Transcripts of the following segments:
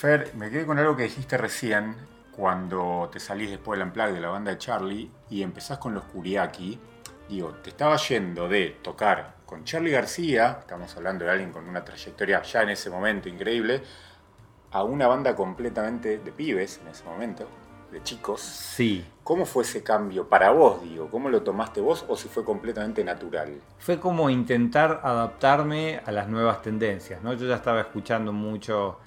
Fer, me quedé con algo que dijiste recién cuando te salís después del Unplugged de la banda de Charlie y empezás con los Kuriaki. Digo, te estaba yendo de tocar con Charlie García, estamos hablando de alguien con una trayectoria ya en ese momento increíble, a una banda completamente de pibes en ese momento, de chicos. Sí. ¿Cómo fue ese cambio para vos, digo? ¿Cómo lo tomaste vos o si fue completamente natural? Fue como intentar adaptarme a las nuevas tendencias, ¿no? Yo ya estaba escuchando mucho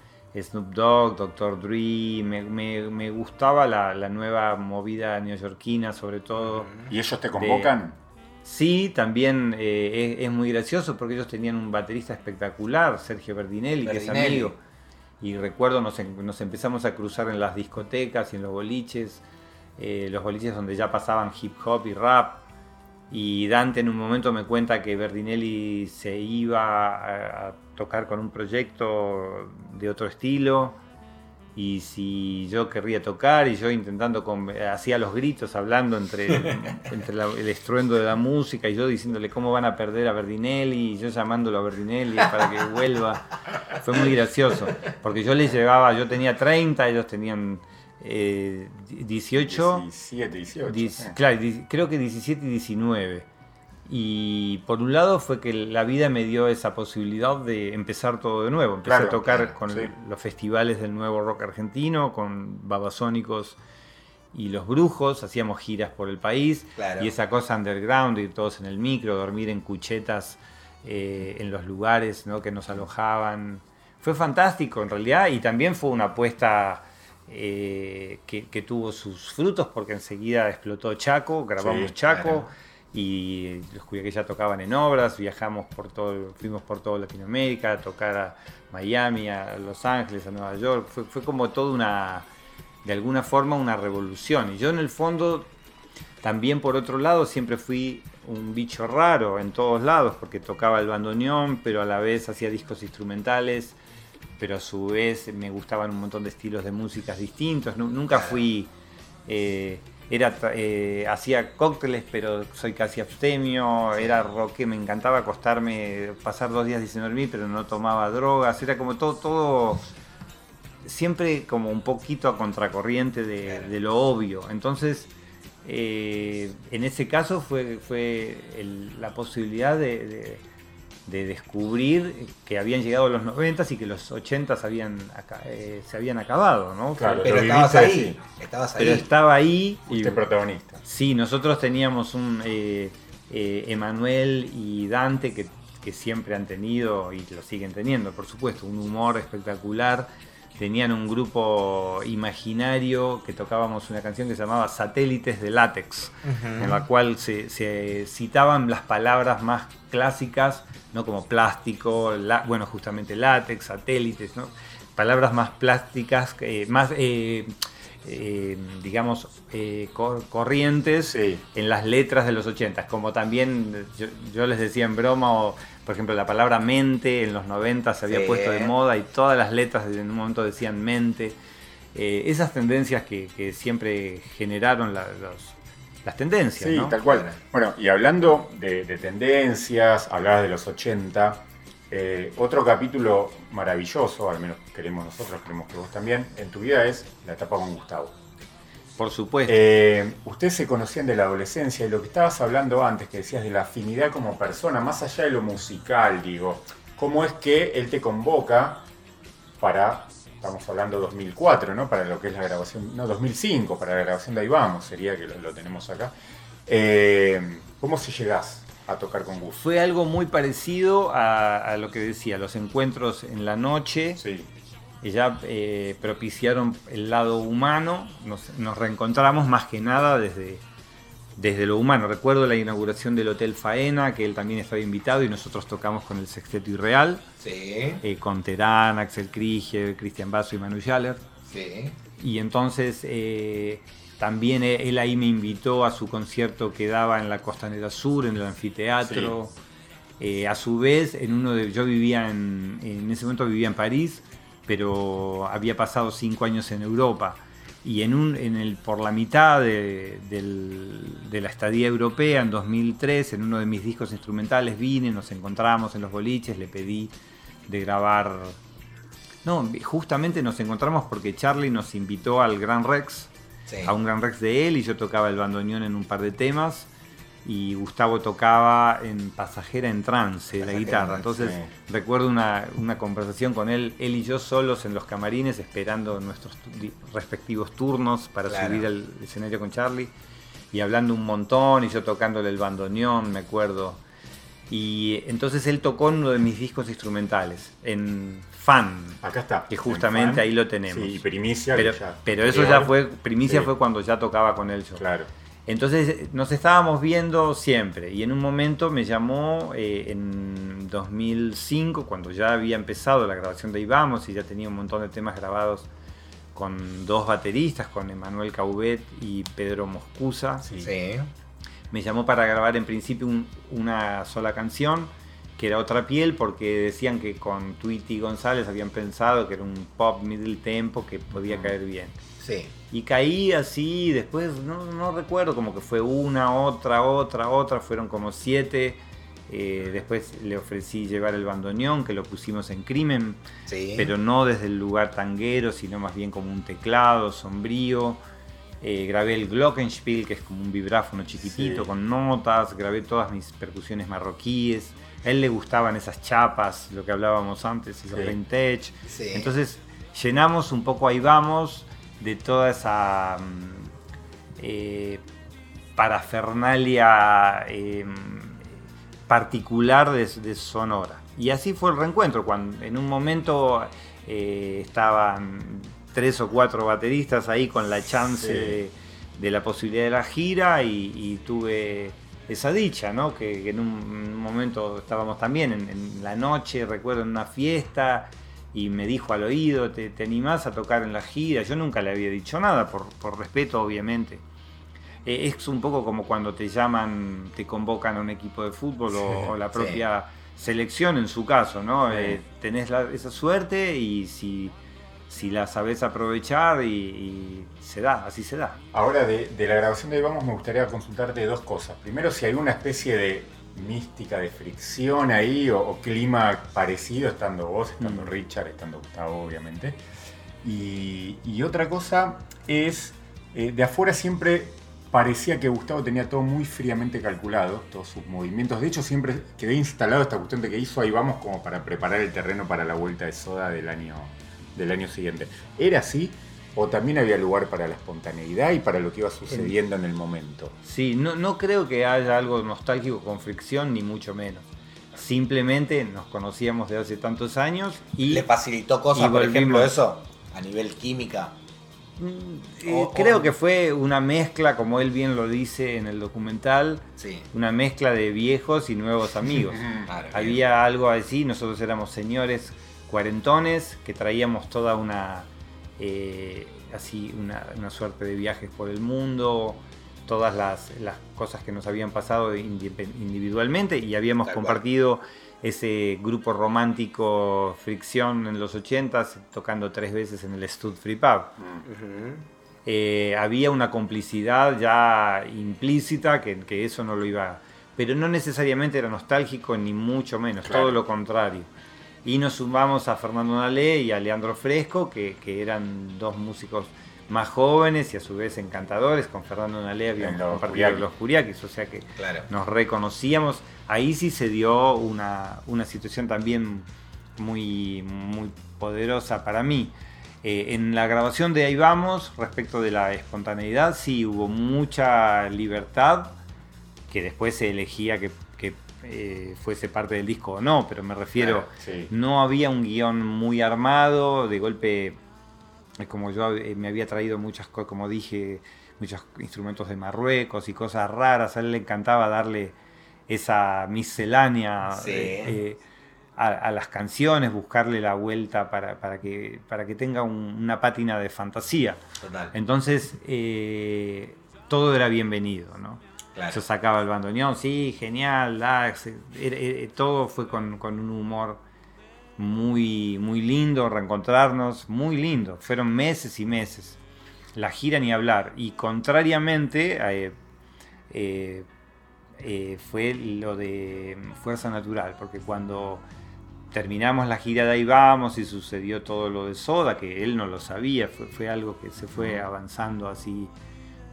Snoop Dogg, Dr. Dre, me, gustaba la, nueva movida neoyorquina sobre todo. ¿Y ellos te convocan? Sí, también eh, es, muy gracioso porque ellos tenían un baterista espectacular, Sergio Berdinelli, que es amigo. Y recuerdo, nos, nos, empezamos a cruzar en las discotecas y en los boliches, eh, los boliches donde ya pasaban hip hop y rap. Y Dante en un momento me cuenta que Berdinelli se iba a tocar con un proyecto de otro estilo y si yo querría tocar y yo intentando hacía los gritos hablando entre, entre el estruendo de la música y yo diciéndole cómo van a perder a Berdinelli y yo llamándolo a Berdinelli para que vuelva. Fue muy gracioso porque yo les llevaba yo tenía 30 ellos tenían eh, 18 17 18 claro creo que 17 y 19 y por un lado fue que la vida me dio esa posibilidad de empezar todo de nuevo. Empecé a tocar con los festivales del nuevo rock argentino, con Babasónicos y Los Brujos, hacíamos giras por el país. Y esa cosa underground, ir todos en el micro, dormir en cuchetas eh, en los lugares que nos alojaban. Fue fantástico en realidad y también fue una apuesta eh, que, tuvo sus frutos porque enseguida explotó Chaco, grabamos Chaco y los que ya tocaban en obras, viajamos por todo, fuimos por toda Latinoamérica a tocar a Miami, a Los Ángeles, a Nueva York, fue, fue como toda una, de alguna forma, una revolución. Y yo en el fondo, también por otro lado, siempre fui un bicho raro en todos lados, porque tocaba el bandoneón, pero a la vez hacía discos instrumentales, pero a su vez me gustaban un montón de estilos de músicas distintos, nunca fui... Eh, era eh, hacía cócteles, pero soy casi abstemio, era rock, me encantaba acostarme, pasar dos días sin dormir, pero no tomaba drogas, era como todo, todo siempre como un poquito a contracorriente de, lo obvio. Entonces, eh, en ese caso fue, fue la posibilidad de de descubrir que habían llegado los 90 y que los 80 habían, eh, se habían acabado, ¿no? Claro, pero estabas ahí, estabas ahí. Pero estaba ahí. Y Usted protagonista. Sí, nosotros teníamos un eh, eh, Emanuel y Dante que, que, siempre han tenido y lo siguen teniendo, por supuesto, un humor espectacular. Tenían un grupo imaginario que tocábamos una canción que se llamaba Satélites de Látex, en la cual se, se citaban las palabras más clásicas ¿no? Como plástico, bueno, justamente látex, satélites, ¿no? Palabras más plásticas, eh, más, eh, eh, digamos, corrientes en las letras de los 80, como también yo, les decía en broma, por ejemplo, la palabra mente en los 90 se había puesto de moda y todas las letras en un momento decían mente. esas tendencias que, siempre generaron los, las tendencias. Sí, tal cual. Bueno, y hablando de, tendencias, hablabas de los 80, eh, otro capítulo maravilloso, al menos queremos nosotros, queremos que vos también, en tu vida es la etapa con Gustavo. Por supuesto. Eh, ustedes se conocían de la adolescencia y lo que estabas hablando antes, que decías de la afinidad como persona, más allá de lo musical, digo, ¿cómo es que él te convoca para estamos hablando 2004, ¿no? Para lo que es la grabación, no, 2005, para la grabación de Ahí Vamos, sería que lo, tenemos acá. Eh, ¿Cómo se llegás a tocar con Gus? Fue algo muy parecido a, lo que decía, los encuentros en la noche. Sí. Ya eh, propiciaron el lado humano, nos reencontramos más que nada desde desde lo humano. Recuerdo la inauguración del Hotel Faena, que él también estaba invitado y nosotros tocamos con el Sexteto Irreal. Sí. Eh, con Terán, Axel Krieger, Cristian Basso y Manu Schaller. Sí. Y entonces eh, también e, él ahí me invitó a su concierto que daba en la Costanera Sur, en el anfiteatro. A su vez, en uno de, yo vivía en, en ese momento vivía en París, pero había pasado cinco años en Europa. Y en un, en el, por la mitad de, la estadía europea, en 2003, en uno de mis discos instrumentales, vine, nos encontramos en los boliches, le pedí de grabar. No, justamente nos encontramos porque Charlie nos invitó al Gran Rex, a un Gran Rex de él, y yo tocaba el bandoneón en un par de temas y Gustavo tocaba en Pasajera en Trance, la guitarra. Entonces recuerdo una, conversación con él, él y yo solos en los camarines esperando nuestros respectivos turnos para subir al escenario con Charlie y hablando un montón y yo tocándole el bandoneón, me acuerdo. Y entonces él tocó uno de mis discos instrumentales, en Fan. Acá está. Que justamente ahí lo tenemos. Sí, primicia. Pero, pero eso ya fue, primicia fue cuando ya tocaba con él yo. Claro. Entonces nos estábamos viendo siempre y en un momento me llamó eh, en 2005, cuando ya había empezado la grabación de Ibamos y ya tenía un montón de temas grabados con dos bateristas, con Emanuel Caubet y Pedro Moscusa. Sí. Me llamó para grabar en principio una sola canción, que era Otra Piel, porque decían que con Tweety González habían pensado que era un pop middle tempo que podía caer bien. Sí. Y caí así, después no, recuerdo, como que fue una, otra, otra, otra, fueron como siete. Eh, después le ofrecí llevar el bandoneón, que lo pusimos en crimen, pero no desde el lugar tanguero, sino más bien como un teclado sombrío. Eh, grabé el Glockenspiel, que es como un vibráfono chiquitito con notas, grabé todas mis percusiones marroquíes. A él le gustaban esas chapas, lo que hablábamos antes, los vintage. Entonces llenamos un poco ahí vamos de toda esa mm, eh, parafernalia em, particular de, Sonora. Y así fue el reencuentro, cuando en un momento eh, estaban tres o cuatro bateristas ahí con la chance de, la posibilidad de la gira y, tuve esa dicha, ¿no? Que, en un, momento estábamos también en, en, la noche, recuerdo, en una fiesta y me dijo al oído, ¿te, te animás a tocar en la gira? Yo nunca le había dicho nada, por, respeto obviamente. Eh, es un poco como cuando te llaman, te convocan a un equipo de fútbol o, la propia selección en su caso, ¿no? Eh, tenés esa suerte y si, si la sabes aprovechar y, se da, así se da. Ahora de, de la grabación de Vamos me gustaría consultarte dos cosas. Primero, si hay una especie de mística de fricción ahí o, clima parecido, estando vos, estando mm. Richard, estando Gustavo, obviamente. Y, otra cosa es, eh, de afuera siempre parecía que Gustavo tenía todo muy fríamente calculado, todos sus movimientos. De hecho, siempre quedé instalado esta cuestión de que hizo ahí vamos como para preparar el terreno para la vuelta de soda del año, del año siguiente. ¿Era así? O también había lugar para la espontaneidad y para lo que iba sucediendo en el momento. Sí, no, no creo que haya algo nostálgico con fricción, ni mucho menos. Simplemente nos conocíamos de hace tantos años y... ¿Le facilitó cosas, por ejemplo, eso? A nivel química. Mm, eh, creo que fue una mezcla, como él bien lo dice en el documental, sí. una mezcla de viejos y nuevos amigos. Había algo así, nosotros éramos señores cuarentones que traíamos toda una eh, así una, suerte de viajes por el mundo, todas las, cosas que nos habían pasado individualmente y habíamos compartido ese grupo romántico Fricción en los 80s, tocando tres veces en el Stud Free Pub. Eh, había una complicidad ya implícita que, que, eso no lo iba... Pero no necesariamente era nostálgico, ni mucho menos, todo lo contrario. Y nos sumamos a Fernando Nalé y a Leandro Fresco, que, eran dos músicos más jóvenes y a su vez encantadores. Con Fernando Nalé habíamos compartido los Curiaquis, o sea que nos reconocíamos. Ahí sí se dio una, situación también muy, muy poderosa para mí. Eh, en la grabación de Ahí Vamos, respecto de la espontaneidad, sí hubo mucha libertad, que después se elegía que eh, fuese parte del disco o no, pero me refiero, no había un guion muy armado, de golpe, como yo eh, me había traído muchas cosas, como dije, muchos instrumentos de Marruecos y cosas raras, a él le encantaba darle esa miscelánea eh, a, las canciones, buscarle la vuelta para, que, para que tenga una pátina de fantasía. Entonces, todo era bienvenido, ¿no? Yo sacaba el bandoneón, sí, genial, todo fue con, un humor muy, muy lindo, reencontrarnos, muy lindo. Fueron meses y meses. La gira ni hablar. Y contrariamente, eh, eh, eh, fue lo de Fuerza Natural, porque cuando terminamos la gira de ahí vamos y sucedió todo lo de Soda, que él no lo sabía, fue, algo que se fue avanzando así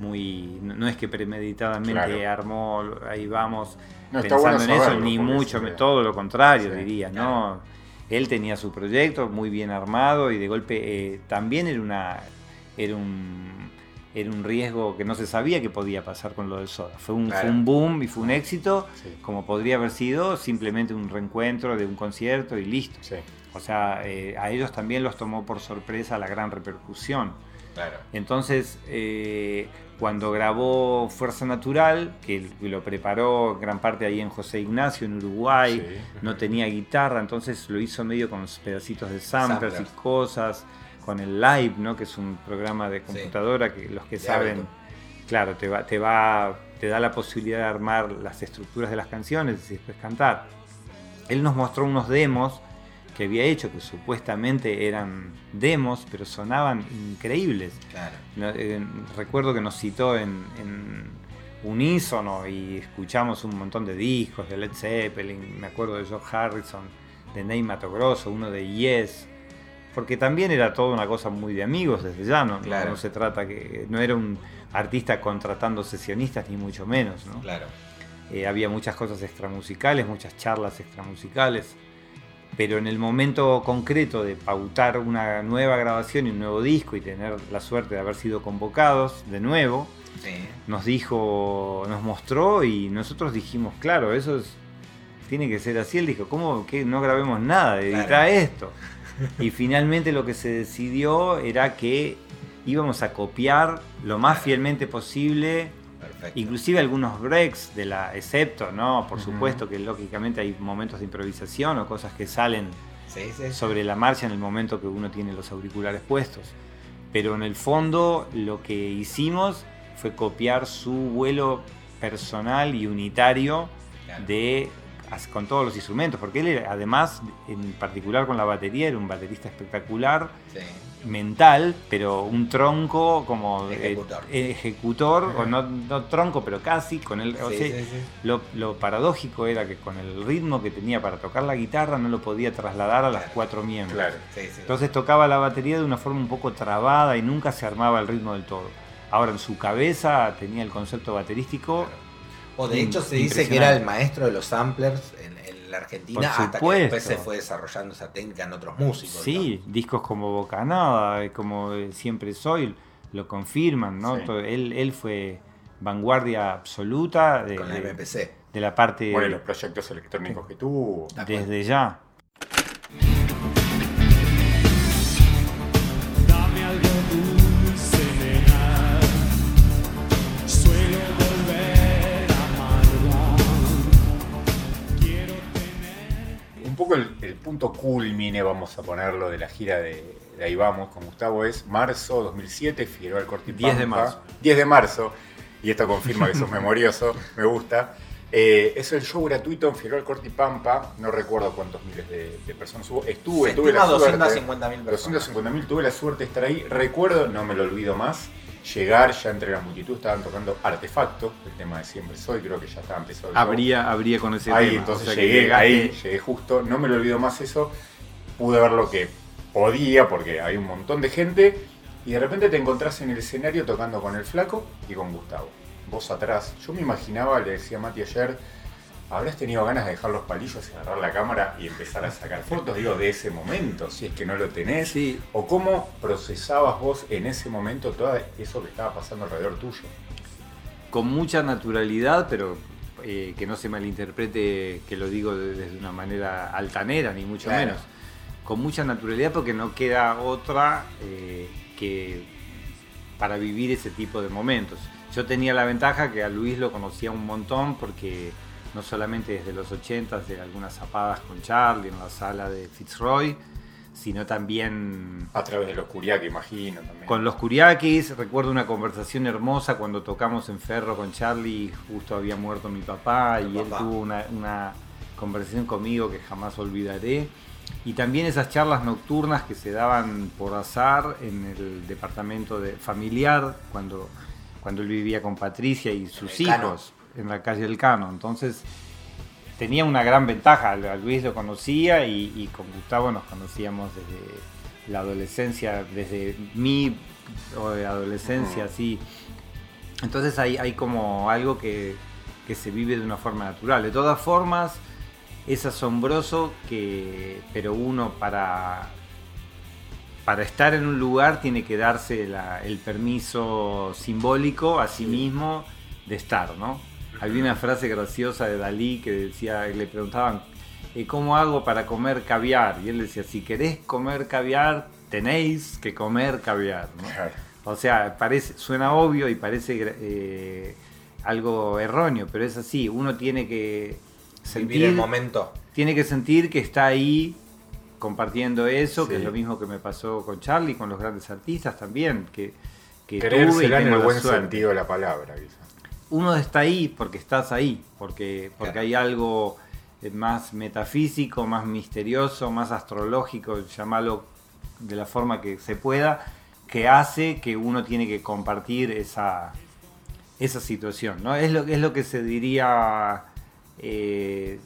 muy... No, es que premeditadamente armó ahí vamos pensando en eso, ni mucho, todo lo contrario diría, ¿no? Él tenía su proyecto muy bien armado y de golpe eh, también era una... Era un era un riesgo que no se sabía que podía pasar con lo del Soda. Fue un, boom y fue un éxito, como podría haber sido simplemente un reencuentro de un concierto y listo. O sea, eh, a ellos también los tomó por sorpresa la gran repercusión. Entonces, eh, cuando grabó Fuerza Natural, que lo preparó gran parte ahí en José Ignacio, en Uruguay, no tenía guitarra, entonces lo hizo medio con pedacitos de samplers y cosas con el Live, ¿no? que es un programa de computadora que los que saben, claro, te va, te va, te da la posibilidad de armar las estructuras de las canciones y después cantar. Él nos mostró unos demos que había hecho, que supuestamente eran demos, pero sonaban increíbles. Eh, recuerdo que nos citó en, en unísono y escuchamos un montón de discos de Led Zeppelin, me acuerdo de George Harrison, de Ney Mato Grosso, uno de Yes, porque también era toda una cosa muy de amigos desde ya, ¿no? No, se trata que. No era un artista contratando sesionistas, ni mucho menos, ¿no? Claro. Eh, había muchas cosas extramusicales, muchas charlas extramusicales. Pero en el momento concreto de pautar una nueva grabación y un nuevo disco y tener la suerte de haber sido convocados de nuevo, nos dijo, nos mostró y nosotros dijimos, claro, eso es, tiene que ser así. Él dijo, ¿cómo que no grabemos nada? Edita esto. Y finalmente lo que se decidió era que íbamos a copiar lo más fielmente posible, inclusive algunos breaks de la, excepto, ¿no? Por supuesto que lógicamente hay momentos de improvisación o cosas que salen sobre la marcha en el momento que uno tiene los auriculares puestos. Pero en el fondo lo que hicimos fue copiar su vuelo personal y unitario de con todos los instrumentos, porque él además, en particular con la batería, era un baterista espectacular, mental, pero un tronco como ejecutor, o no, tronco, pero casi, con el, lo, paradójico era que con el ritmo que tenía para tocar la guitarra no lo podía trasladar a las cuatro miembros. Entonces tocaba la batería de una forma un poco trabada y nunca se armaba el ritmo del todo. Ahora en su cabeza tenía el concepto baterístico o de hecho se dice que era el maestro de los samplers en, la Argentina hasta que después se fue desarrollando esa técnica en otros músicos. Sí, discos como Bocanada, como Siempre Soy, lo confirman, ¿no? él, él fue vanguardia absoluta de, la De, la parte... Bueno, los proyectos electrónicos que tuvo. Desde ya. El, punto culmine, vamos a ponerlo, de la gira de, Ahí Vamos con Gustavo es marzo 2007, Figueroa al Cortipampa. 10 de marzo. 10 de marzo, y esto confirma que sos memorioso, me gusta. Eh, es el show gratuito en Figueroa al Cortipampa, no recuerdo cuántos miles de, personas hubo. Estuve, tuve la suerte. 250.000 tuve la suerte de estar ahí. Recuerdo, no me lo olvido más, llegar, ya entre la multitud estaban tocando Artefacto, el tema de Siempre Soy, creo que ya estaba empezando. Habría, habría con ese ahí, tema. Entonces llegué, ahí, llegué justo, no me lo olvido más eso, pude ver lo que podía porque hay un montón de gente y de repente te encontrás en el escenario tocando con el flaco y con Gustavo. Vos atrás, yo me imaginaba, le decía a Mati ayer, ¿Habrás tenido ganas de dejar los palillos y agarrar la cámara y empezar a sacar fotos, digo, de ese momento, si es que no lo tenés? Sí. ¿O cómo procesabas vos en ese momento todo eso que estaba pasando alrededor tuyo? Con mucha naturalidad, pero eh, que no se malinterprete que lo digo desde una manera altanera, ni mucho menos. Con mucha naturalidad porque no queda otra eh, que para vivir ese tipo de momentos. Yo tenía la ventaja que a Luis lo conocía un montón porque no solamente desde los 80 de algunas zapadas con Charlie en la sala de Fitzroy, sino también... A través de los Curiaki, imagino. Con los Curiakis, recuerdo una conversación hermosa cuando tocamos en Ferro con Charlie, justo había muerto mi papá y él tuvo una, conversación conmigo que jamás olvidaré. Y también esas charlas nocturnas que se daban por azar en el departamento de familiar, cuando, cuando él vivía con Patricia y sus hijos en la calle del Cano. Entonces, tenía una gran ventaja. A Luis lo conocía y, con Gustavo nos conocíamos desde la adolescencia, desde mi adolescencia, así. Entonces hay, hay como algo que, que se vive de una forma natural. De todas formas, es asombroso que, pero uno para, para estar en un lugar tiene que darse el permiso simbólico a sí mismo de estar, ¿no? Había una frase graciosa de Dalí que decía, le preguntaban, eh, ¿cómo hago para comer caviar? Y él decía, si querés comer caviar, tenéis que comer caviar. O sea, parece, suena obvio y parece eh, algo erróneo, pero es así. Uno tiene que sentir el momento. Tiene que sentir que está ahí compartiendo eso, que es lo mismo que me pasó con Charlie, con los grandes artistas también, que, que tuve en el buen sentido de la palabra. Uno está ahí porque estás ahí, porque, porque hay algo más metafísico, más misterioso, más astrológico, llamarlo de la forma que se pueda, que hace que uno tiene que compartir esa, esa situación. ¿no? Es, lo, es lo que se diría eh,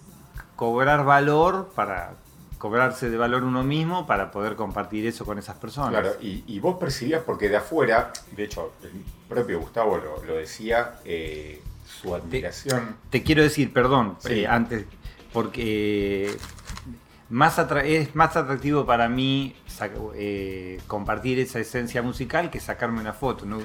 cobrar valor para cobrarse de valor uno mismo para poder compartir eso con esas personas. Claro, y, vos percibías, porque de afuera, de hecho, el propio Gustavo lo, decía, eh, su admiración. Te, quiero decir, perdón, eh, antes, porque más es más atractivo para mí eh, compartir esa esencia musical que sacarme una foto. No,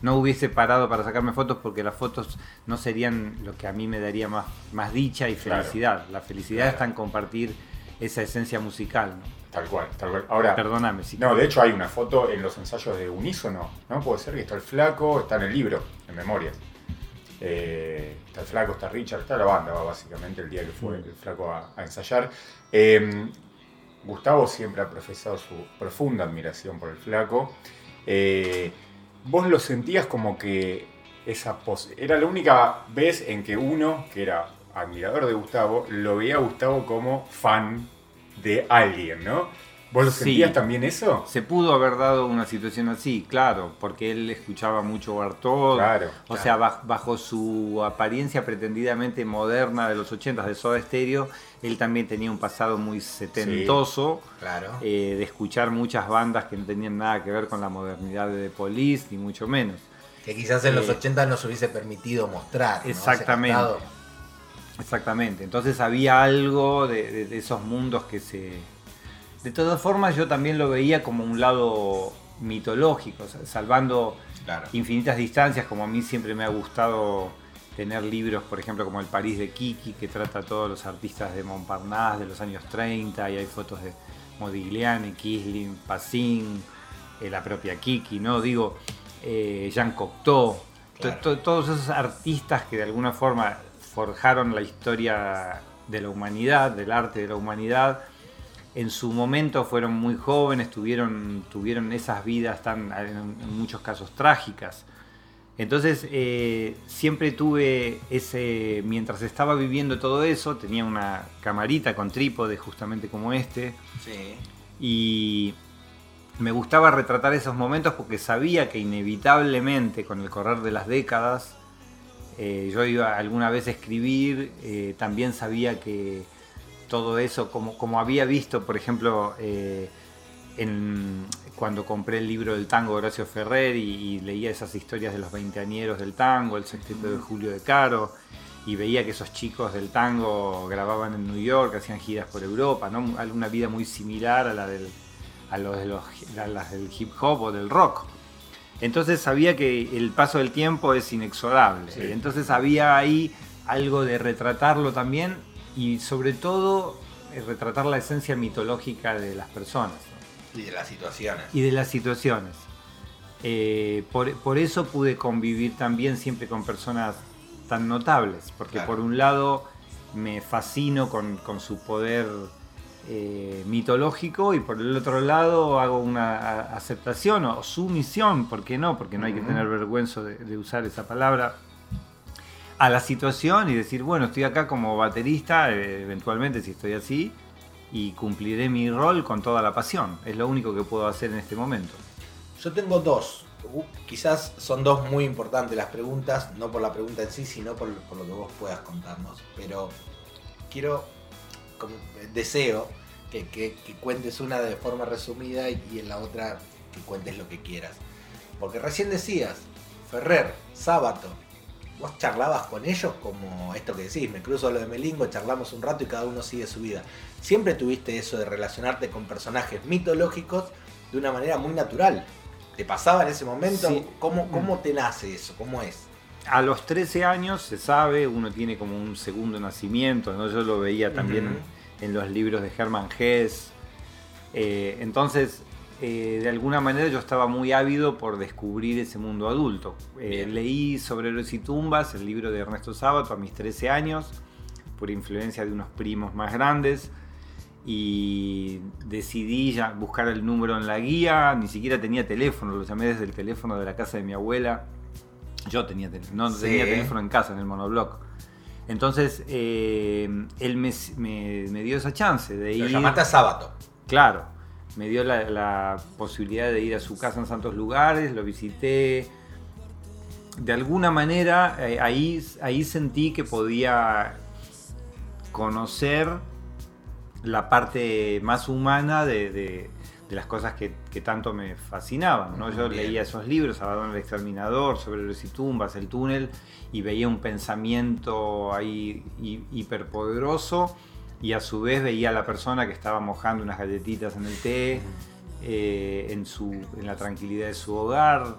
no, hubiese parado para sacarme fotos porque las fotos no serían lo que a mí me daría más, más dicha y felicidad. La felicidad está en compartir esa esencia musical. Tal cual, tal cual. Ahora, perdóname. Si no, de hecho hay una foto en los ensayos de Unísono, ¿no? Puede ser que está el flaco, está en el libro, en memoria. Eh, está el flaco, está Richard, está la banda, básicamente, el día que fue el flaco a, ensayar. Em, Gustavo siempre ha profesado su profunda admiración por el flaco. Eh, vos lo sentías como que esa era la única vez en que uno, que era admirador de Gustavo, lo veía a Gustavo como fan de alguien, ¿no? ¿Vos lo sentías también eso? Se pudo haber dado una situación así, claro, porque él escuchaba mucho Bartol. Claro. O sea, bajo, su apariencia pretendidamente moderna de los 80 de Soda Stereo, él también tenía un pasado muy setentoso. claro. Eh, de escuchar muchas bandas que no tenían nada que ver con la modernidad de The Police, ni mucho menos. Que quizás en los 80 eh, nos hubiese permitido mostrar. Exactamente. Exactamente. Entonces había algo de esos mundos que se de todas formas, yo también lo veía como un lado mitológico, salvando infinitas distancias, como a mí siempre me ha gustado tener libros, por ejemplo, como El París de Kiki, que trata a todos los artistas de Montparnasse de los años 30, y hay fotos de Modigliani, Kisling, Passin, eh, la propia Kiki, ¿no? Digo, eh, Jean Cocteau, todos esos artistas que de alguna forma forjaron la historia de la humanidad, del arte de la humanidad, en su momento fueron muy jóvenes, tuvieron, tuvieron esas vidas tan, en muchos casos trágicas. Entonces eh, siempre tuve ese, mientras estaba viviendo todo eso, tenía una camarita con trípode justamente como este. Y me gustaba retratar esos momentos porque sabía que inevitablemente con el correr de las décadas, eh, yo iba alguna vez a escribir, eh, también sabía que todo eso, como, como había visto, por ejemplo, eh, en, cuando compré el libro del tango de Horacio Ferrer y, leía esas historias de los veinteañeros del tango, el sexteto de Julio de Caro, y veía que esos chicos del tango grababan en New York, hacían giras por Europa, ¿no? una vida muy similar a la del, a los de los, las del hip hop o del rock. Entonces sabía que el paso del tiempo es inexorable. Entonces había ahí algo de retratarlo también y sobre todo eh, retratar la esencia mitológica de las personas. Y de las situaciones. Y de las situaciones. Eh, por, eso pude convivir también siempre con personas tan notables, porque por un lado me fascino con, su poder eh, mitológico y por el otro lado hago una aceptación o sumisión, ¿por qué no? Porque no hay que tener vergüenza de usar esa palabra a la situación y decir, bueno, estoy acá como baterista, eh, eventualmente si estoy así, y cumpliré mi rol con toda la pasión. Es lo único que puedo hacer en este momento. Yo tengo dos. Quizás son dos muy importantes las preguntas, no por la pregunta en sí, sino por, lo que vos puedas contarnos. Pero quiero, como deseo, que, que, cuentes una de forma resumida y, en la otra que cuentes lo que quieras. Porque recién decías, Ferrer, Sábato, vos charlabas con ellos como esto que decís, me cruzo lo de Melingo, charlamos un rato y cada uno sigue su vida. Siempre tuviste eso de relacionarte con personajes mitológicos de una manera muy natural. ¿Te pasaba en ese momento? ¿Cómo, ¿Cómo te nace eso? ¿Cómo es? A los 13 años se sabe, uno tiene como un segundo nacimiento, ¿no? yo lo veía también en los libros de Hermann Hesse. Eh, entonces, eh, de alguna manera yo estaba muy ávido por descubrir ese mundo adulto. Eh, leí sobre héroes y tumbas, el libro de Ernesto Sábato a mis 13 años, por influencia de unos primos más grandes y decidí ya buscar el número en la guía, ni siquiera tenía teléfono, lo llamé desde el teléfono de la casa de mi abuela. Yo tenía teléfono, no tenía teléfono en casa, en el monobloc. Entonces, eh, él me, dio esa chance de ir. Lo llamaste a sábado. Claro, me dio la, posibilidad de ir a su casa en santos lugares, lo visité. De alguna manera, eh, ahí, ahí sentí que podía conocer la parte más humana de, las cosas que, tanto me fascinaban. ¿no? Yo leía esos libros, Abadón el Exterminador, sobre los y tumbas, el túnel, y veía un pensamiento ahí hiperpoderoso y a su vez veía a la persona que estaba mojando unas galletitas en el té, eh, en, su, en la tranquilidad de su hogar,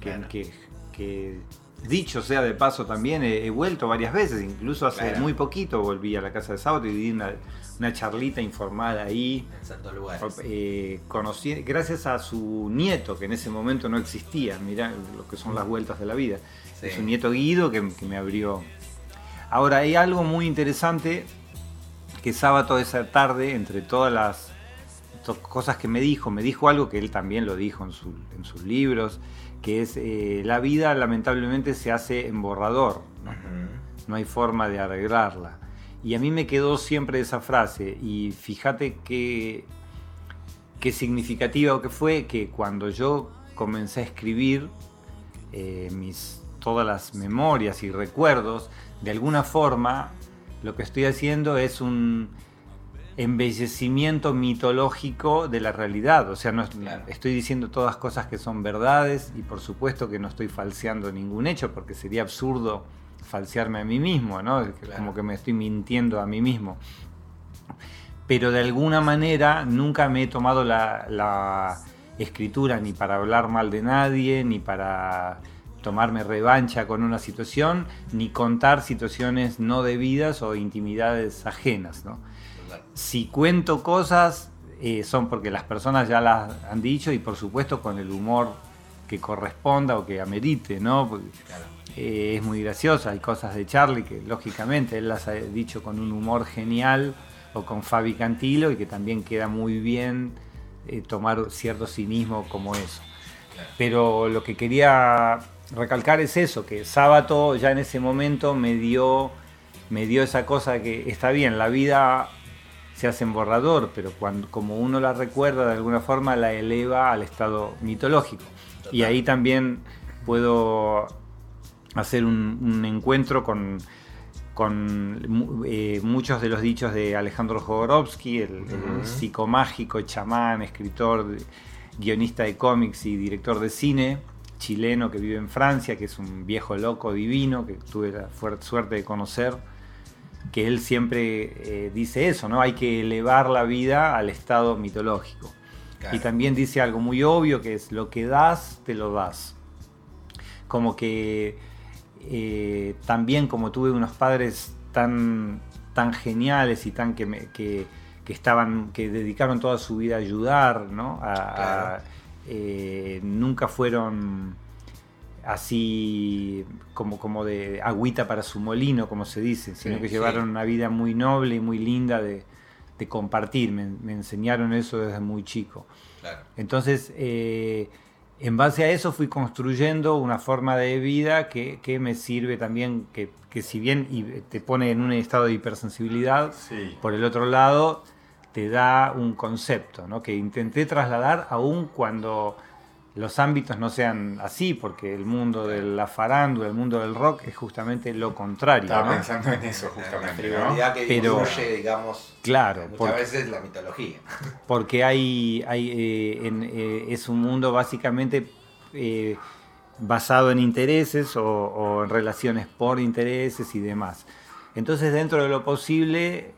que, que, dicho sea de paso también, he, vuelto varias veces, incluso hace muy poquito volví a la casa de sábado y di una una charlita informal ahí. En santos lugares. Eh, conocí, gracias a su nieto, que en ese momento no existía, mirá lo que son las vueltas de la vida. Es un nieto Guido que, me abrió. Ahora, hay algo muy interesante que sábado esa tarde, entre todas las cosas que me dijo, me dijo algo que él también lo dijo en, sus libros, que es eh, la vida lamentablemente se hace en borrador, no hay forma de arreglarla. Y a mí me quedó siempre esa frase y fíjate qué, qué significativa que fue que cuando yo comencé a escribir eh, mis, todas las memorias y recuerdos, de alguna forma lo que estoy haciendo es un embellecimiento mitológico de la realidad. O sea, no estoy diciendo todas cosas que son verdades y por supuesto que no estoy falseando ningún hecho porque sería absurdo falsearme a mí mismo, ¿no? Como que me estoy mintiendo a mí mismo. Pero de alguna manera nunca me he tomado la, escritura ni para hablar mal de nadie, ni para tomarme revancha con una situación, ni contar situaciones no debidas o intimidades ajenas. ¿no? Si cuento cosas, eh, son porque las personas ya las han dicho y por supuesto con el humor que corresponda o que amerite, ¿no? Eh, es muy graciosa, hay cosas de Charlie que lógicamente él las ha dicho con un humor genial o con Fabi Cantilo y que también queda muy bien eh, tomar cierto cinismo como eso. Pero lo que quería recalcar es eso, que Sábato ya en ese momento me dio, me dio esa cosa que está bien, la vida se hace en borrador, pero cuando, como uno la recuerda de alguna forma la eleva al estado mitológico. Y ahí también puedo hacer un, encuentro con, con eh, muchos de los dichos de Alejandro Jodorowsky, el, psicomágico, chamán, escritor, guionista de cómics y director de cine chileno que vive en Francia, que es un viejo loco divino que tuve la suerte de conocer, que él siempre eh, dice eso, ¿no? Hay que elevar la vida al estado mitológico. Y también dice algo muy obvio que es lo que das, te lo das. Como que eh, también como tuve unos padres tan, tan geniales y tan que, me, que, estaban, que dedicaron toda su vida a ayudar, ¿no? Eh, nunca fueron así como, como de agüita para su molino, como se dice, sino que llevaron una vida muy noble y muy linda de, compartir. Me, enseñaron eso desde muy chico. Entonces, eh, en base a eso fui construyendo una forma de vida que, me sirve también, que, si bien te pone en un estado de hipersensibilidad, por el otro lado te da un concepto, ¿no? que intenté trasladar aún cuando los ámbitos no sean así, porque el mundo de la farándula, el mundo del rock es justamente lo contrario. Estaba pensando en eso justamente. La que Pero, digamos, claro, muchas veces la mitología. Porque hay, hay eh, eh, es un mundo básicamente eh, basado en intereses o en relaciones por intereses y demás. Entonces, dentro de lo posible,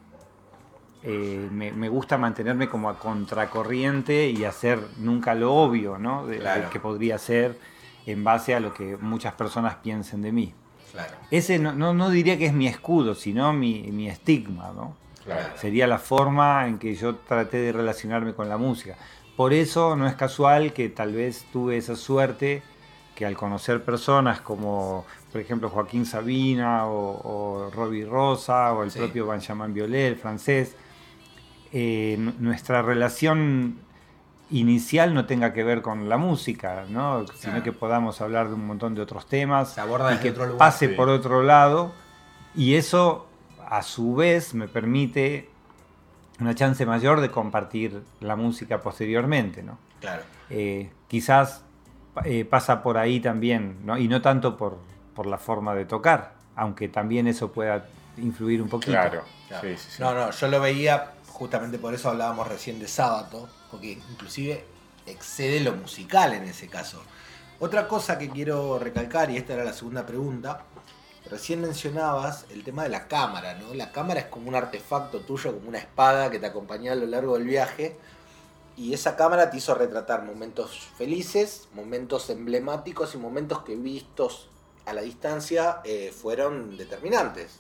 eh, me, gusta mantenerme como a contracorriente y hacer nunca lo obvio, ¿no? De, que podría ser en base a lo que muchas personas piensen de mí. Ese no, no, diría que es mi escudo, sino mi, estigma, ¿no? Sería la forma en que yo traté de relacionarme con la música. Por eso no es casual que tal vez tuve esa suerte que al conocer personas como, por ejemplo, Joaquín Sabina o, Robbie Rosa o el propio Benjamin Violet, el francés, eh, nuestra relación inicial no tenga que ver con la música, ¿no? sino que podamos hablar de un montón de otros temas y que pase por otro lado y eso a su vez me permite una chance mayor de compartir la música posteriormente, ¿no? Claro. Eh, quizás eh, pasa por ahí también, ¿no? Y no tanto por, por la forma de tocar, aunque también eso pueda influir un poquito. Claro. No, no, yo lo veía justamente por eso hablábamos recién de sábado, porque inclusive excede lo musical en ese caso. Otra cosa que quiero recalcar, y esta era la segunda pregunta, recién mencionabas el tema de la cámara, ¿no? La cámara es como un artefacto tuyo, como una espada que te acompaña a lo largo del viaje, y esa cámara te hizo retratar momentos felices, momentos emblemáticos y momentos que vistos a la distancia eh, fueron determinantes,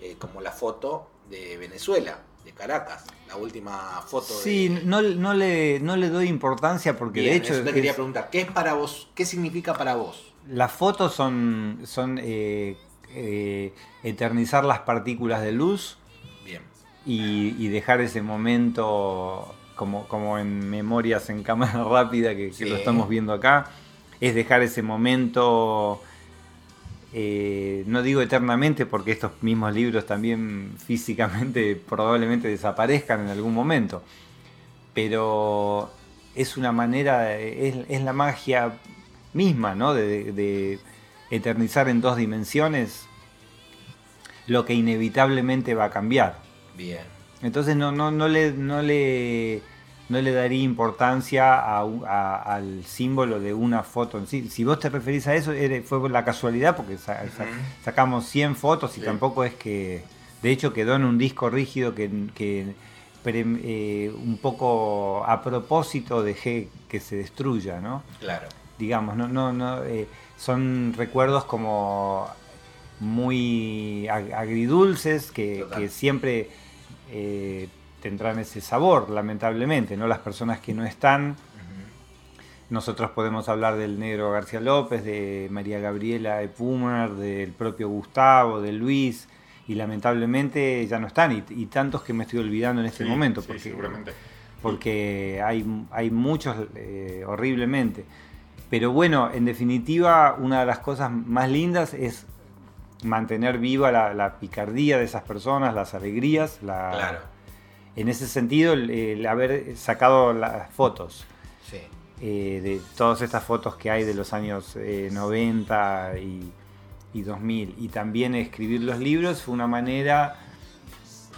eh, como la foto de Venezuela de Caracas, la última foto. Sí, no, no, le, no le doy importancia porque de hecho... te quería preguntar, ¿qué es para vos? ¿Qué significa para vos? Las fotos son, son eh, eh, eternizar las partículas de luz Bien. Y, dejar ese momento como, como en memorias en cámara rápida que, que lo estamos viendo acá, es dejar ese momento eh, no digo eternamente porque estos mismos libros también físicamente probablemente desaparezcan en algún momento, pero es una manera, es, la magia misma, ¿no? De, eternizar en dos dimensiones lo que inevitablemente va a cambiar. Bien. Entonces no, no, no le, no le no le daría importancia al símbolo de una foto en sí. Si vos te referís a eso, fue por la casualidad, porque sacamos 100 fotos y tampoco es que... De hecho quedó en un disco rígido que, eh, un poco a propósito dejé que se destruya, ¿no? Claro. Digamos, no, no, no, eh, son recuerdos como muy agridulces que, siempre... Eh, tendrán ese sabor, lamentablemente, ¿no? Las personas que no están. Nosotros podemos hablar del negro García López, de María Gabriela Epumer, del propio Gustavo, de Luis, y lamentablemente ya no están, y, tantos que me estoy olvidando en este momento, porque, porque hay, hay muchos eh, horriblemente. Pero bueno, en definitiva, una de las cosas más lindas es mantener viva la, picardía de esas personas, las alegrías, la, en ese sentido, el, haber sacado las fotos eh, de todas estas fotos que hay de los años 90 eh, y, 2000 y también escribir los libros fue una manera